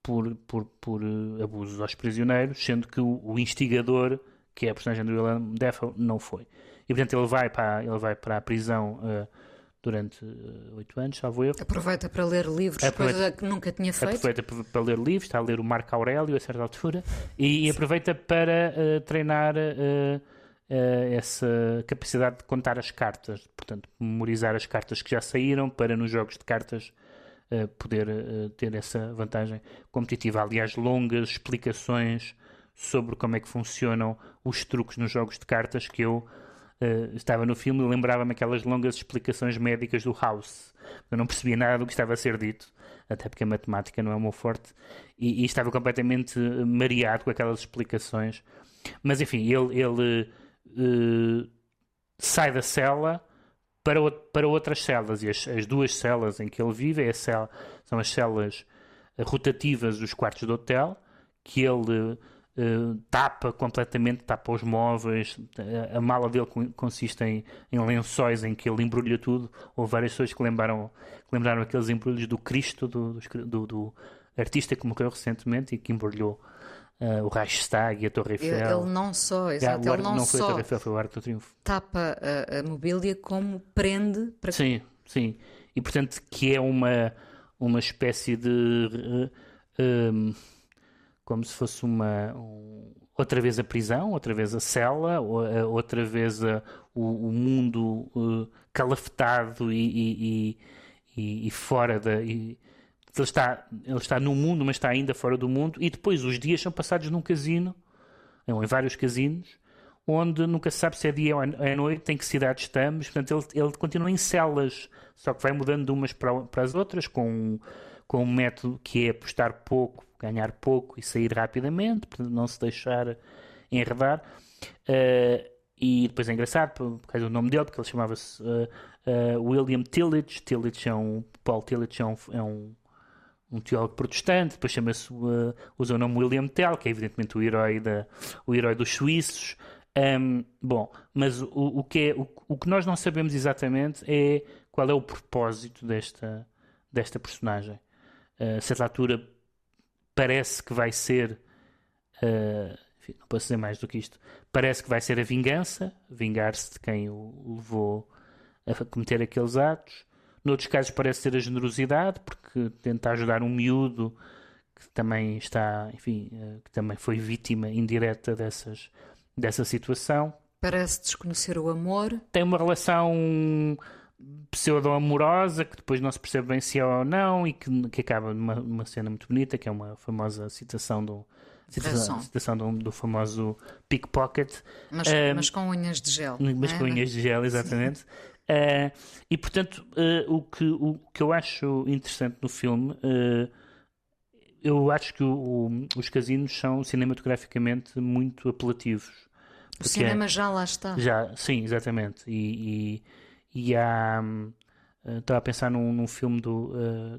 por, por, por uh, abusos aos prisioneiros, sendo que o, o, instigador, que é a personagem do William Dafoe, não foi. E portanto ele vai para, ele vai para a prisão uh, durante eh, oito anos, salvo eu. Aproveita para ler livros, aproveita, coisa que nunca tinha feito. Aproveita para ler livros, está a ler o Marco Aurélio a certa altura, e, e aproveita para uh, treinar uh, uh, essa capacidade de contar as cartas, portanto, memorizar as cartas que já saíram para nos jogos de cartas poder ter essa vantagem competitiva. Aliás, longas explicações sobre como é que funcionam os truques nos jogos de cartas que eu uh, estava no filme e lembrava-me aquelas longas explicações médicas do House. Eu não percebia nada do que estava a ser dito, até porque a matemática não é o meu forte, e, e estava completamente mareado com aquelas explicações. Mas enfim, ele, ele uh, sai da cela para, para outras celas, e as, as, duas celas em que ele vive é cela, são as celas rotativas dos quartos do hotel, que ele Uh, tapa completamente, tapa os móveis. A, a mala dele consiste em, em, lençóis em que ele embrulha tudo. Houve várias pessoas que lembraram, que lembraram aqueles embrulhos do Cristo, do, do, do, artista que morreu recentemente e que embrulhou uh, o Reichstag e a Torre Eiffel. Ele não só, exato, ele não, não foi só a Torre Eiffel, foi o Arco do Triunfo. tapa a, a mobília como prende para Sim, sim. E portanto que é uma, uma espécie de. Uh, como se fosse uma um, outra vez a prisão, outra vez a cela, outra vez a, o, o, mundo uh, calafetado e, e, e, e, fora da. Ele, está, ele está no mundo, mas está ainda fora do mundo, e depois os dias são passados num casino, ou em vários casinos, onde nunca se sabe se é dia ou é noite, em que cidade estamos, portanto ele, ele continua em celas, só que vai mudando de umas para, para as outras, com com um método que é apostar pouco, ganhar pouco e sair rapidamente, portanto, não se deixar enredar. Uh, e depois é engraçado por, causa do nome dele, porque ele chamava-se uh, uh, William Tillage. Tillage é um, Paul Tillage é um, é um, um teólogo protestante, depois chama-se, uh, usa o nome William Tell, que é evidentemente o herói, da, o herói dos suíços. Um, bom, mas o, o, que é, o, o que nós não sabemos exatamente é qual é o propósito desta, desta personagem. Uh, a certa altura parece que vai ser. Uh, enfim, não posso dizer mais do que isto. Parece que vai ser a vingança, vingar-se de quem o levou a cometer aqueles atos. Noutros casos parece ser a generosidade, porque tenta ajudar um miúdo que também está, enfim, uh, que também foi vítima indireta dessas, dessa situação. Parece desconhecer o amor. Tem uma relação pseudo-amorosa que depois não se percebe bem se é ou não e que, que acaba numa, numa cena muito bonita, que é uma famosa citação do, citação, citação do, do, famoso pickpocket. Mas, um, mas com unhas de gel. Mas é? com unhas de gel, exatamente. Uh, e portanto, uh, o, que, o que eu acho interessante no filme, uh, eu acho que o, o, os casinos são cinematograficamente muito apelativos. O cinema é, já lá está. Já, sim, exatamente. E, e e há. Estava a pensar num, num filme do,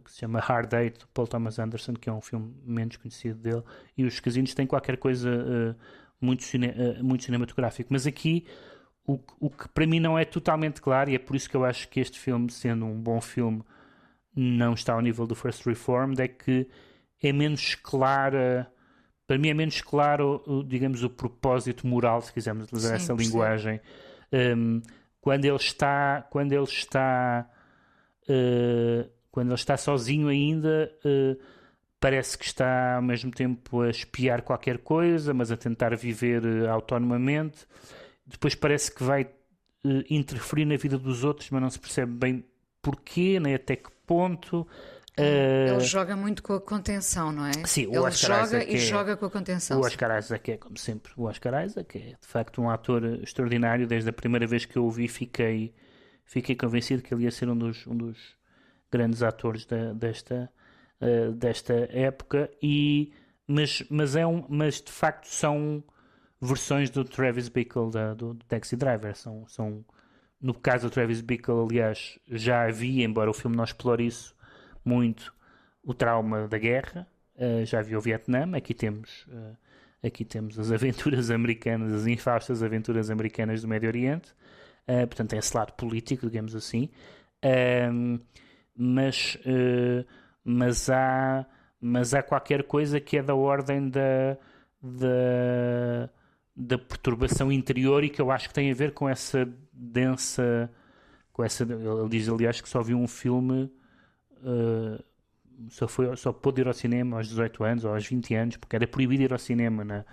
que se chama Hard Date, do Paul Thomas Anderson, que é um filme menos conhecido dele, e os casinos têm qualquer coisa muito, cine, muito cinematográfico. Mas aqui, o, o que para mim não é totalmente claro, e é por isso que eu acho que este filme, sendo um bom filme, não está ao nível do First Reformed, é que é menos clara. Para mim é menos claro, digamos, o propósito moral, se quisermos utilizar essa linguagem. Um, quando ele está quando ele está uh, quando ele está sozinho ainda uh, parece que está ao mesmo tempo a espiar qualquer coisa mas a tentar viver uh, autonomamente depois parece que vai interferir na vida dos outros mas não se percebe bem porquê nem até que ponto ele uh, joga muito com a contenção, não é? Sim, o Ele Oscar joga Isaac e é, joga com a contenção. O Oscar Isaac é, como sempre, o Oscar Isaac é de facto um ator extraordinário. Desde a primeira vez que eu o vi, fiquei, fiquei convencido que ele ia ser um dos, um dos grandes atores da, desta, uh, desta época. E, mas, mas, é um, mas de facto são versões do Travis Bickle da, do, do Taxi Driver. São, são, no caso do Travis Bickle, aliás, já havia, embora o filme não explore isso muito o trauma da guerra, uh, já viu o Vietnã, aqui temos, uh, aqui temos as aventuras *laughs* americanas, as infaustas aventuras americanas do Médio Oriente, uh, portanto tem esse lado político, digamos assim, ehm, mas, mas, há, mas há qualquer coisa que é da ordem da, da, da perturbação interior e que eu acho que tem a ver com essa densa com essa, ele diz aliás que só viu um filme uh, só, foi, só pôde ir ao cinema aos 18 anos ou aos 20 anos, porque era proibido ir ao cinema na,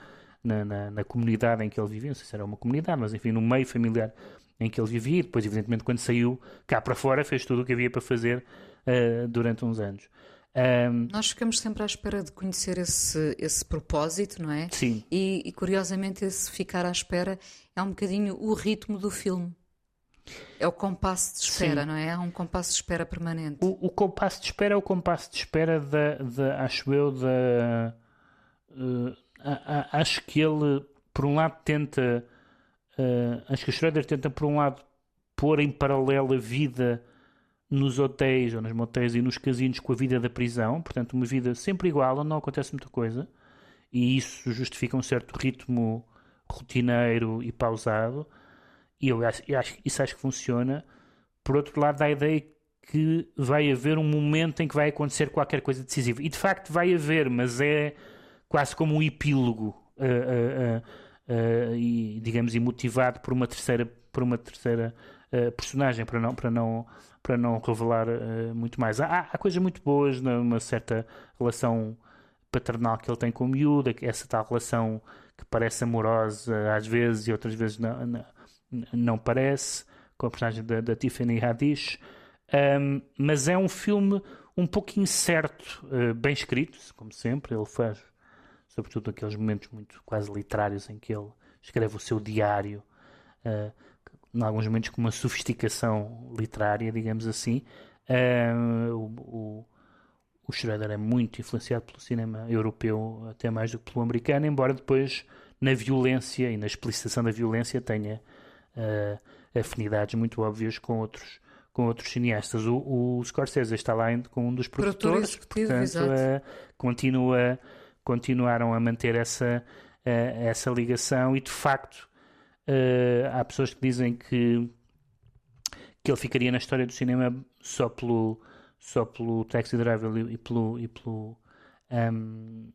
na, na, na, comunidade em que ele vivia. Não sei se era uma comunidade, mas enfim, no meio familiar em que ele vivia. E depois, evidentemente, quando saiu cá para fora, fez tudo o que havia para fazer uh, durante uns anos. Um... Nós ficamos sempre à espera de conhecer esse, esse propósito, não é? Sim. E, e curiosamente, esse ficar à espera é um bocadinho o ritmo do filme. É o compasso de espera, Sim. não é? É um compasso de espera permanente. O, o, compasso de espera é o compasso de espera da, da acho eu, da. Uh, a, a, acho que ele, por um lado, tenta. Uh, acho que o Schroeder tenta, por um lado, pôr em paralelo a vida nos hotéis ou nos motéis e nos casinos com a vida da prisão, portanto, uma vida sempre igual, onde não acontece muita coisa, e isso justifica um certo ritmo rotineiro e pausado. E eu acho, eu acho, isso acho que funciona. Por outro lado, dá a ideia que vai haver um momento em que vai acontecer qualquer coisa decisiva. E de facto vai haver, mas é quase como um epílogo. Uh, uh, uh, e, digamos, e motivado por uma terceira, por uma terceira personagem, para não, para não, para não revelar muito mais. Há, há coisas muito boas numa certa relação paternal que ele tem com o miúdo, essa tal relação que parece amorosa às vezes e outras vezes não, não, não parece, com a personagem da, da Tiffany Haddish, um, mas é um filme um pouco incerto, uh, bem escrito, como sempre, ele faz sobretudo aqueles momentos muito quase literários em que ele escreve o seu diário, uh, em alguns momentos com uma sofisticação literária, digamos assim. Uh, o, o Schroeder é muito influenciado pelo cinema europeu, até mais do que pelo americano, embora depois na violência e na explicitação da violência tenha uh, afinidades muito óbvias com outros com outros cineastas. O, o Scorsese está lá com um dos produtores, portanto, uh, continua, continuaram a manter essa, uh, essa ligação e de facto há pessoas que dizem que que ele ficaria na história do cinema só pelo só pelo Taxi Driver e, pelo e pelo um,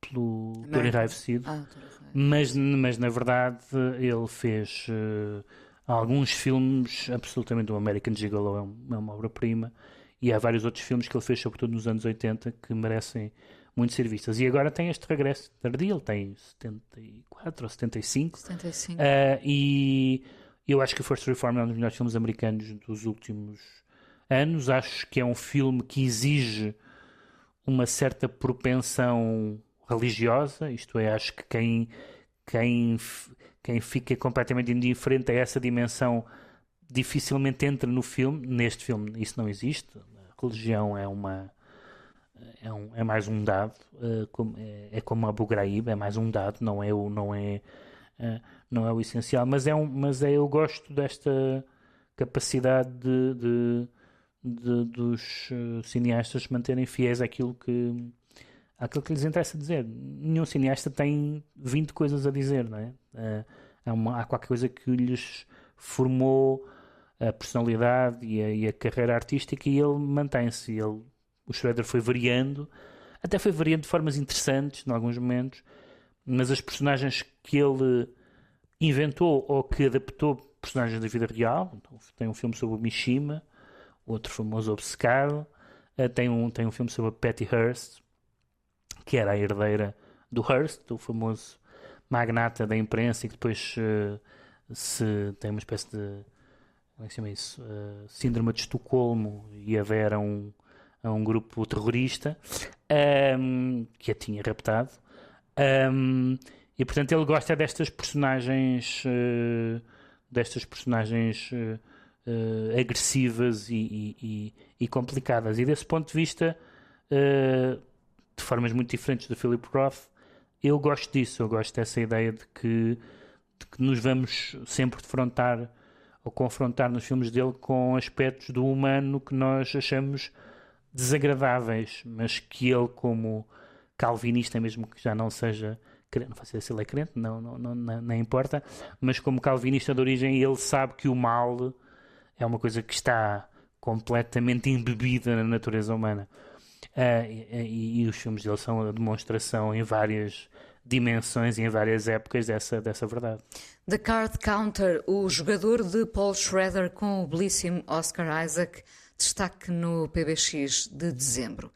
pelo Dor Enraivecido. Ah, mas, mas na verdade ele fez uh, alguns filmes absolutamente o American Gigolo é, um, é uma obra-prima e há vários outros filmes que ele fez sobretudo nos anos 80 que merecem muito ser vistas e agora tem este regresso tardio ele tem 74 ou 75 75 uh, e eu acho que First Reform é um dos melhores filmes americanos dos últimos anos. Acho que é um filme que exige uma certa propensão religiosa, isto é, acho que quem, quem, quem fica completamente indiferente a essa dimensão dificilmente entra no filme. Neste filme isso não existe. A religião é uma é, um, é mais um dado, é, é como a Ghraib, é mais um dado, não é o não é uh, não é o essencial, mas é um, mas é eu gosto desta capacidade de, de, de dos uh, cineastas manterem fiéis àquilo que àquilo que lhes interessa dizer. Nenhum cineasta tem 20 coisas a dizer, não é? Uh, há, uma, há qualquer coisa que lhes formou a personalidade e a, e a carreira artística e ele mantém-se. Ele, o Schroeder foi variando, até foi variando de formas interessantes em alguns momentos, mas as personagens que ele inventou ou que adaptou personagens da vida real. Então, tem um filme sobre o Mishima, outro famoso Obcecado. Uh, tem, um, tem um filme sobre a Patty Hearst, que era a herdeira do Hearst, o famoso magnata da imprensa, e que depois uh, se tem uma espécie de. Como é que se chama isso? Uh, síndrome de Estocolmo e a um, a um grupo terrorista um, que a tinha raptado. Um, e portanto ele gosta destas personagens, uh, destas personagens uh, uh, agressivas e, e, e, e, complicadas. E desse ponto de vista, de formas muito diferentes do Philip Roth, eu gosto disso. Eu gosto dessa ideia de que, de que nos vamos sempre defrontar ou confrontar nos filmes dele com aspectos do humano que nós achamos desagradáveis, mas que ele, como calvinista, mesmo que já não seja não faço ideia se ele é crente, não, não, não, não, não importa, mas como calvinista de origem, ele sabe que o mal é uma coisa que está completamente embebida na natureza humana. Uh, e, e, os filmes dele são a demonstração em várias dimensões e em várias épocas dessa, dessa verdade. The Card Counter, o jogador de Paul Schroeder com o belíssimo Oscar Isaac, destaque no PBX de dezembro.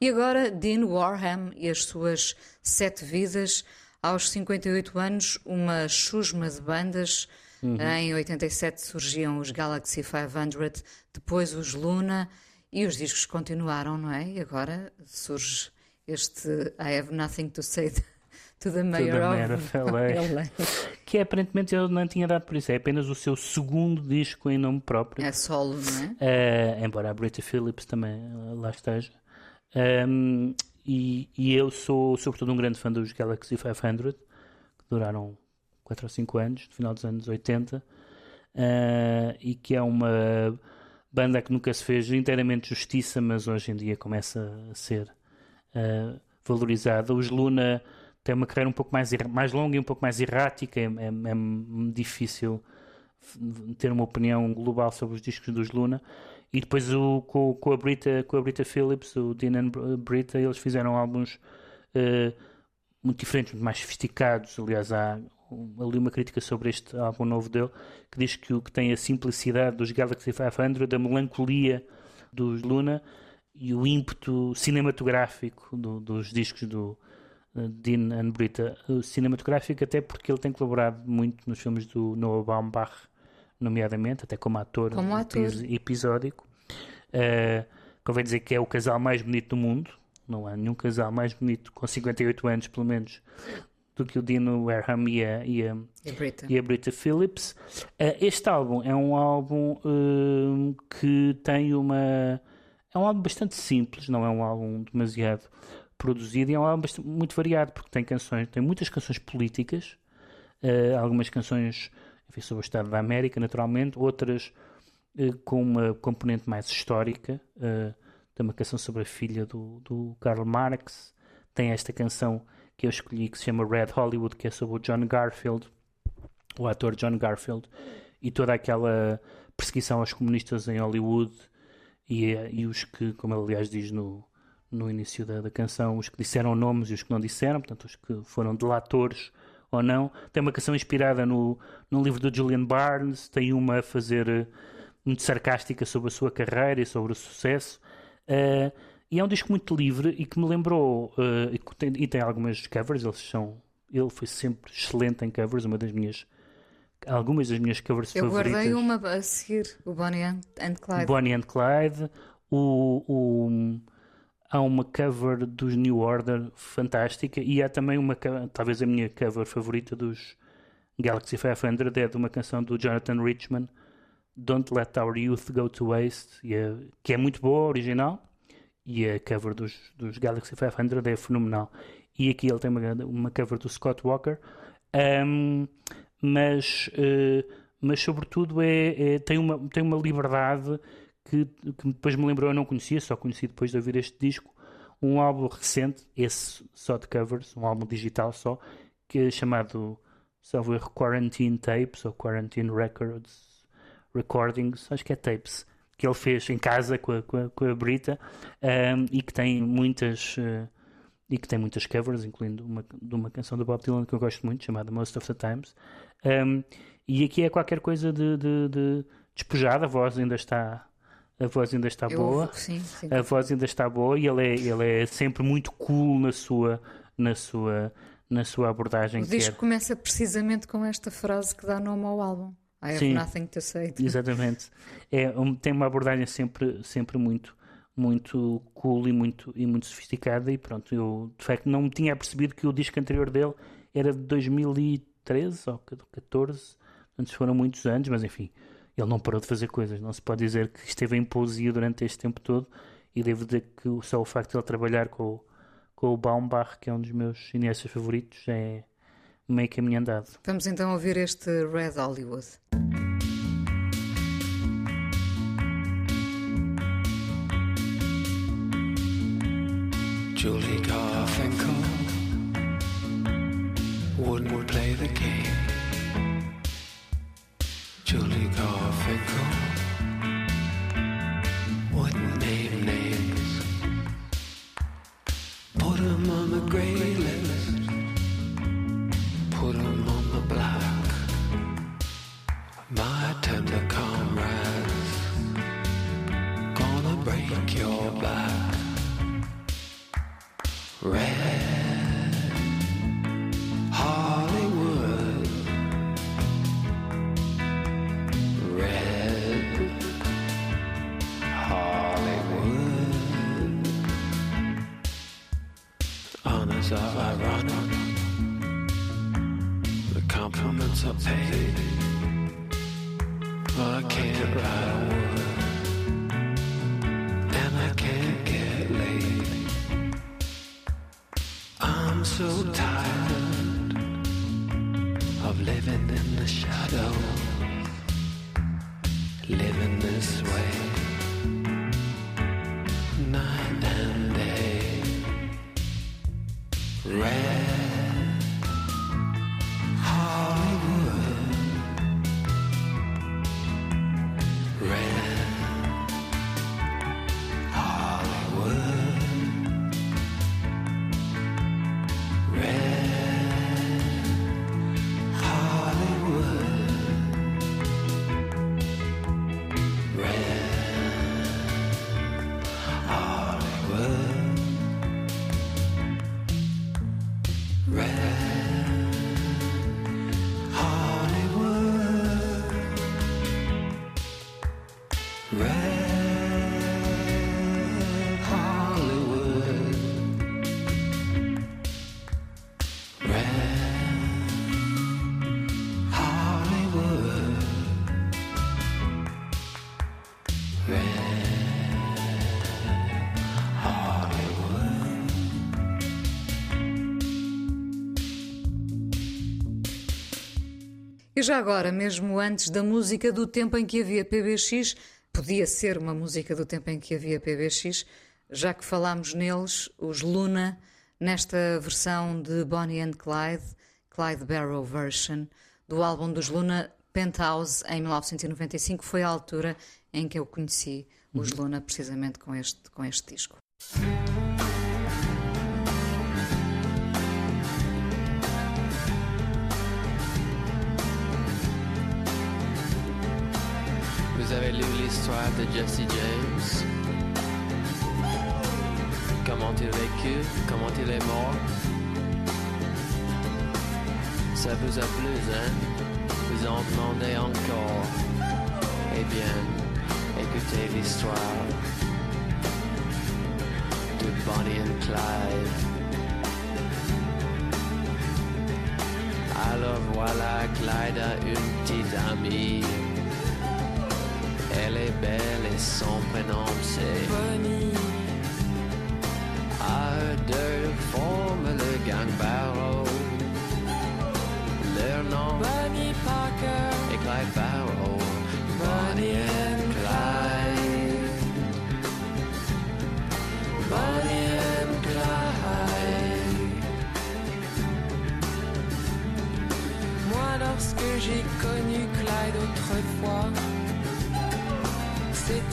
E agora, Dean Warham e as suas sete vidas. Aos 58 anos, uma chusma de bandas. Uhum. Em 87 surgiam os Galaxy 500, depois os Luna e os discos continuaram, não é? E agora surge este I Have Nothing to Say to the Mayor, to the mayor of, of LA. LA. *laughs* que aparentemente ele não tinha dado por isso, é apenas o seu segundo disco em nome próprio. É solo, não é? Uh, embora a Brita Phillips também lá esteja. Um, e, e, eu sou, sobretudo, um grande fã dos Galaxy 500, que duraram 4 ou 5 anos, no final dos anos 80, uh, ah, e que é uma banda que nunca se fez inteiramente justiça, mas hoje em dia começa a ser uh, valorizada. Os Luna têm uma carreira um pouco mais, mais longa e um pouco mais errática, é, é, é difícil ter uma opinião global sobre os discos dos Luna. E depois o, com, com, a Brita, com a Brita Phillips, o Dean and Brita, eles fizeram álbuns uh, muito diferentes, muito mais sofisticados. Aliás, há ali uma crítica sobre este álbum novo dele que diz que que tem a simplicidade dos Galaxy 500, a melancolia dos Luna e o ímpeto cinematográfico do, dos discos do uh, Dean and Brita. O cinematográfico até porque ele tem colaborado muito nos filmes do Noah Baumbach nomeadamente, até como ator, Como ator. epi- episódico. Uh, convém dizer que é o casal mais bonito do mundo. Não há nenhum casal mais bonito, com 58 anos pelo menos, do que o Dino Wareham e a, e a, E a Brita. e a Brita Phillips. Uh, este álbum é um álbum um, que tem uma. É um álbum bastante simples, não é um álbum demasiado produzido, e é um álbum bastante- muito variado, porque tem canções, tem muitas canções políticas, uh, algumas canções enfim, sobre o Estado da América, naturalmente, outras uh, com uma componente mais histórica. uh, tem uma canção sobre a filha do, do Karl Marx, tem esta canção que eu escolhi que se chama Red Hollywood, que é sobre o John Garfield, o ator John Garfield, e toda aquela perseguição aos comunistas em Hollywood e, e os que, como ele aliás diz no, no início da, da canção, os que disseram nomes e os que não disseram, portanto, os que foram delatores ou não. Tem uma canção inspirada no, no livro do Julian Barnes, tem uma a fazer eh, muito sarcástica sobre a sua carreira e sobre o sucesso. Eh, e é um disco muito livre e que me lembrou, eh, e, tem, e tem algumas covers, eles são, ele foi sempre excelente em covers, uma das minhas, algumas das minhas covers Eu favoritas. guardei uma a seguir, o Bonnie and Clyde. Bonnie and Clyde, o, o- há uma cover dos New Order fantástica e há também uma, talvez a minha cover favorita dos Galaxy 500 é de uma canção do Jonathan Richman, Don't Let Our Youth Go to Waste, é- que é muito boa, original, e a cover dos, dos Galaxy 500 é fenomenal. E aqui ele tem uma, uma cover do Scott Walker, Ahm, mas, eh, mas sobretudo é, é- tem, uma, tem uma liberdade que, que depois me lembrou, eu não conhecia, só conheci depois de ouvir este disco, um álbum recente, esse só de covers, um álbum digital só, que é chamado, salvo Quarantine Tapes ou Quarantine Records Recordings, acho que é tapes, que ele fez em casa com a, com a, com a Brita ahm, e que tem muitas eh, e que tem muitas covers, incluindo uma, de uma canção do Bob Dylan que eu gosto muito, chamada Most of the Times. Ahm, e aqui é qualquer coisa de, de, de despojada, a voz ainda está a voz ainda está Eu boa. ouvo- sim, sim. A voz ainda está boa e ele é, ele é sempre muito cool na sua, na sua, na sua abordagem. O que é- disco começa precisamente com esta frase que dá nome ao álbum. I have Sim. nothing to say. Exatamente. É, tem uma abordagem sempre, sempre muito, muito cool e muito, e muito sofisticada. E pronto, eu de facto não me tinha percebido que o disco anterior dele era de 2013 ou 14. Antes foram muitos anos, mas enfim, ele não parou de fazer coisas. Não se pode dizer que esteve em poesia durante este tempo todo. E devo dizer que só o facto de ele trabalhar com, com o Baumbach, que é um dos meus cineastas favoritos, é meio caminho andado. Vamos então ouvir este Red Hollywood. Julie Garfinkel wouldn't já agora, mesmo antes da música do tempo em que havia PBX, podia ser uma música do tempo em que havia PBX, já que falámos neles, os Luna, nesta versão de Bonnie and Clyde, Clyde Barrow version, do álbum dos Luna, Penthouse, em 1995, foi a altura em que eu conheci os Luna, precisamente com este, com este disco. L'histoire de Jesse James. Comment il vécu? Comment il est mort Ça vous a plu, hein? Vous en demandez encore. Eh bien, écoutez l'histoire de Bonnie and Clyde. Alors voilà, Clyde a une petite amie. Elle est belle et son prénom c'est Bonnie.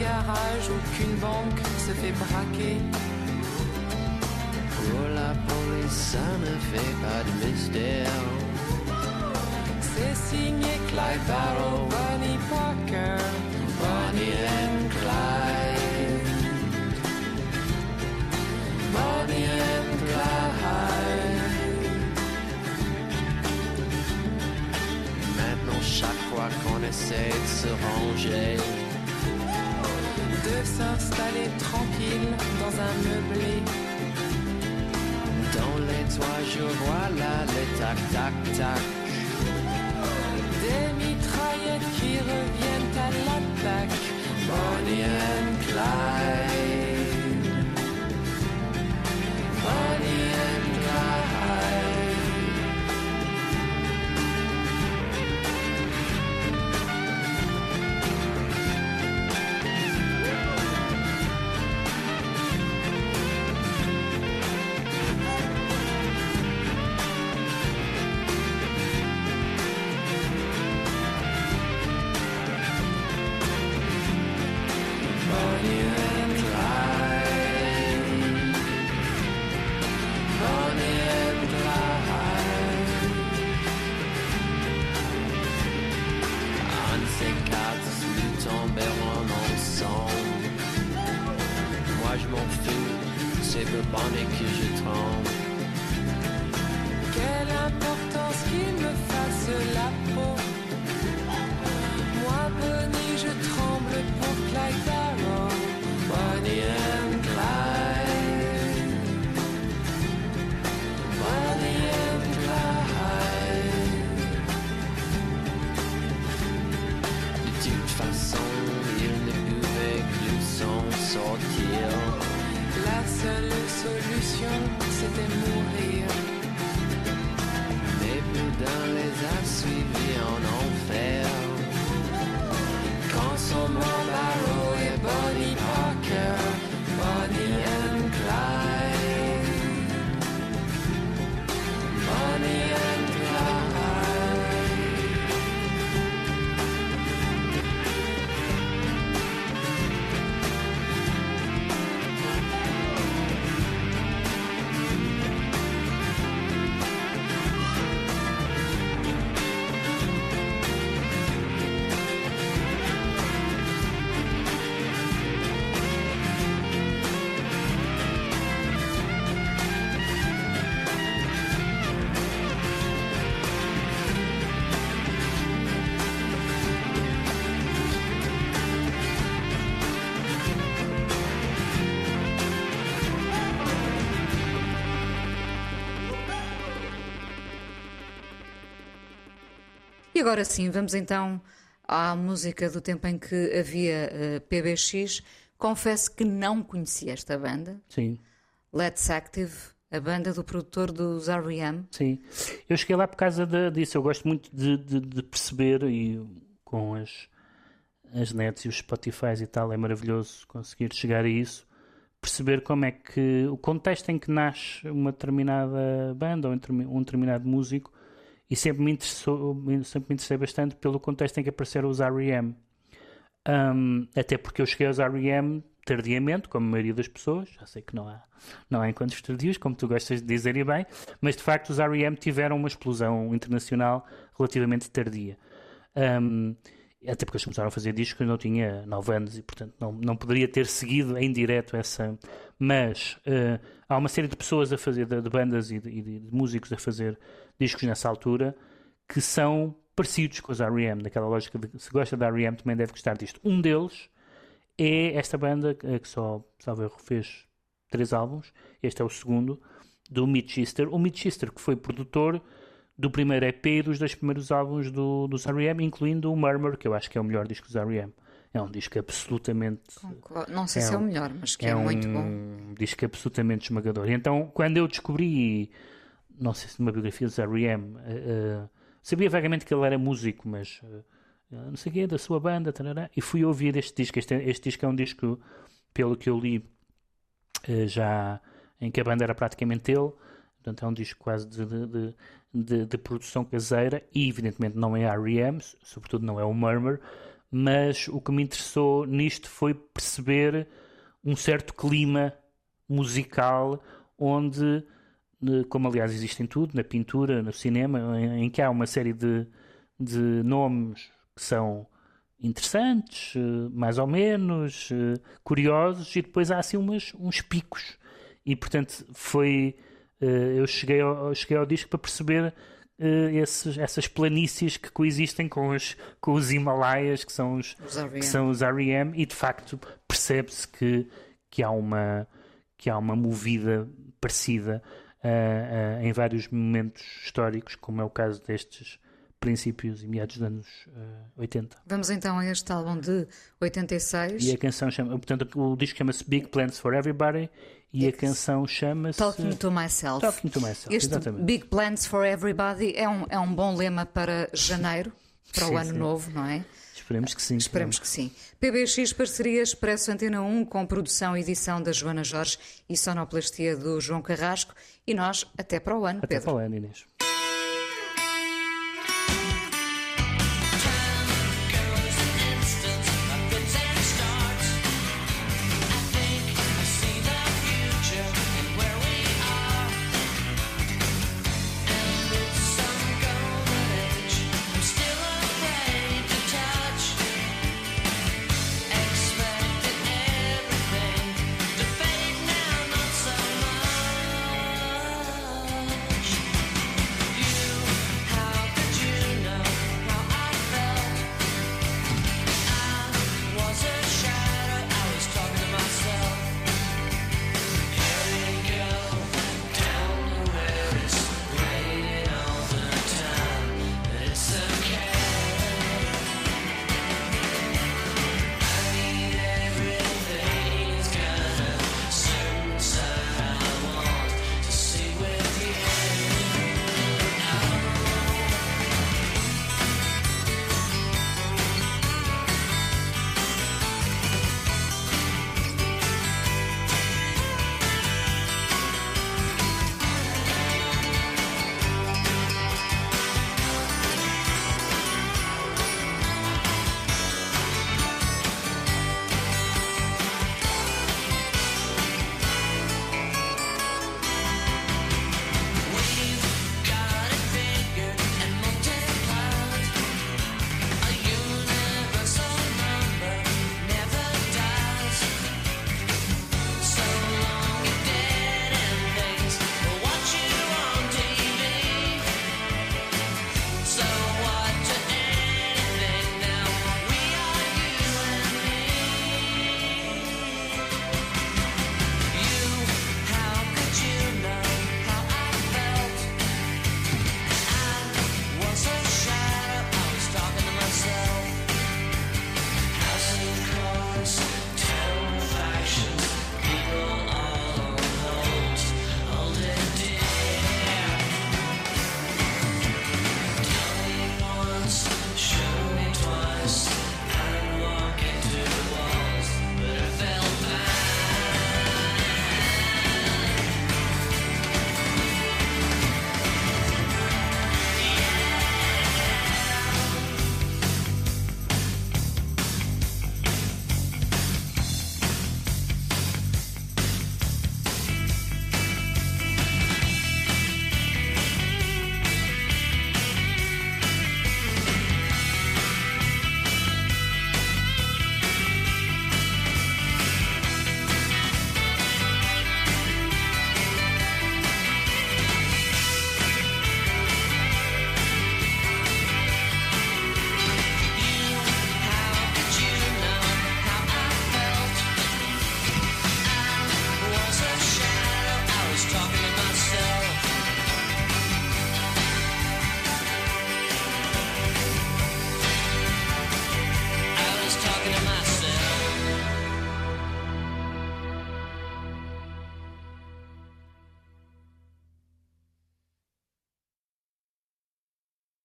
garage ou qu'une banque se fait braquer. Pour la police, ça ne fait pas de mystère. C'est signé Clyde Barrow, Bonnie Parker, Bonnie and Clyde. Bonnie and Clyde. Maintenant, chaque fois qu'on essaie de se ranger, de s'installer tranquille dans un meublé. Dans les toits, je vois là les tac-tac-tac. Des mitraillettes qui reviennent à l'attaque. Bonnie and Clyde. E agora sim, vamos então à música do tempo em que havia eh, PBX. Confesso que não conhecia esta banda. Sim. Let's Active, a banda do produtor dos R.E.M. Sim, eu cheguei lá por causa de- disso. Eu gosto muito de, de- de perceber e com as, as nets e os Spotify e tal, é maravilhoso conseguir chegar a isso. Perceber como é que o contexto em que nasce uma determinada banda ou um determinado músico e sempre me interessou, sempre me interessei bastante pelo contexto em que apareceram os R.E.M. Um, até porque eu cheguei aos R.E.M. tardiamente, como a maioria das pessoas. Já sei que não há, não há encontros tardios, como tu gostas de dizer e bem, mas de facto os R.E.M. tiveram uma explosão internacional relativamente tardia. Um, até porque eles começaram a fazer discos eu tinha 9 anos e, portanto, não, não poderia ter seguido em direto essa. Mas eh, há uma série de pessoas a fazer, de, de bandas e de, de músicos a fazer discos nessa altura que são parecidos com os R.E.M., daquela lógica de se gosta da R.E.M. também deve gostar disto. Um deles é esta banda eh, que só, salvo erro, fez três álbuns, este é o segundo, do Mitch Easter. O Mitch Easter que foi produtor do primeiro EP e dos dois primeiros álbuns do, dos R.E.M., incluindo o Murmur, que eu acho que é o melhor disco dos R.E.M. É um disco absolutamente... Não sei se é o melhor, mas que é, muito bom. um disco absolutamente esmagador. E então, quando eu descobri, não sei se numa biografia dos R.E.M., eh, eh, sabia vagamente que ele era músico, mas eh, não sei o quê, da sua banda, tarará, e fui ouvir este disco. Este, este disco é um disco, pelo que eu li, já em que a banda era praticamente ele. Portanto, é um disco quase de, de, de, de- de produção caseira e, evidentemente, não é R.E.M., sobretudo não é o Murmur, mas o que me interessou nisto foi perceber um certo clima musical onde, eh, como aliás existe em tudo, na pintura, no cinema, em, em que há uma série de, de nomes que são interessantes, eh, mais ou menos, eh, curiosos, e depois há assim umas, uns picos. E portanto foi. Eh, Eu cheguei ao, cheguei ao disco para perceber eh, esses- essas planícies que coexistem com os, com os Himalaias, que são os, Os R.E.M.. que são os R.E.M., e de facto percebe-se que, que, há uma, que há uma movida parecida ah, ah, em vários momentos históricos, como é o caso destes princípios e meados dos anos ah, 80. Vamos então a este álbum de 86. E a canção chama, portanto, o disco chama-se Big Plans for Everybody e a canção chama-se Talking to Myself. Talking to Myself, Este exatamente. Big Plans for Everybody é um, é um bom lema para janeiro, *laughs* para o Sim, ano sim. novo, não é? Esperemos que sim. Esperemos que sim. PBX Parceria Expresso Antena 1 com produção e edição da Joana Jorge e sonoplastia do João Carrasco. E nós, até para o ano, Até Pedro. para o ano, Inês.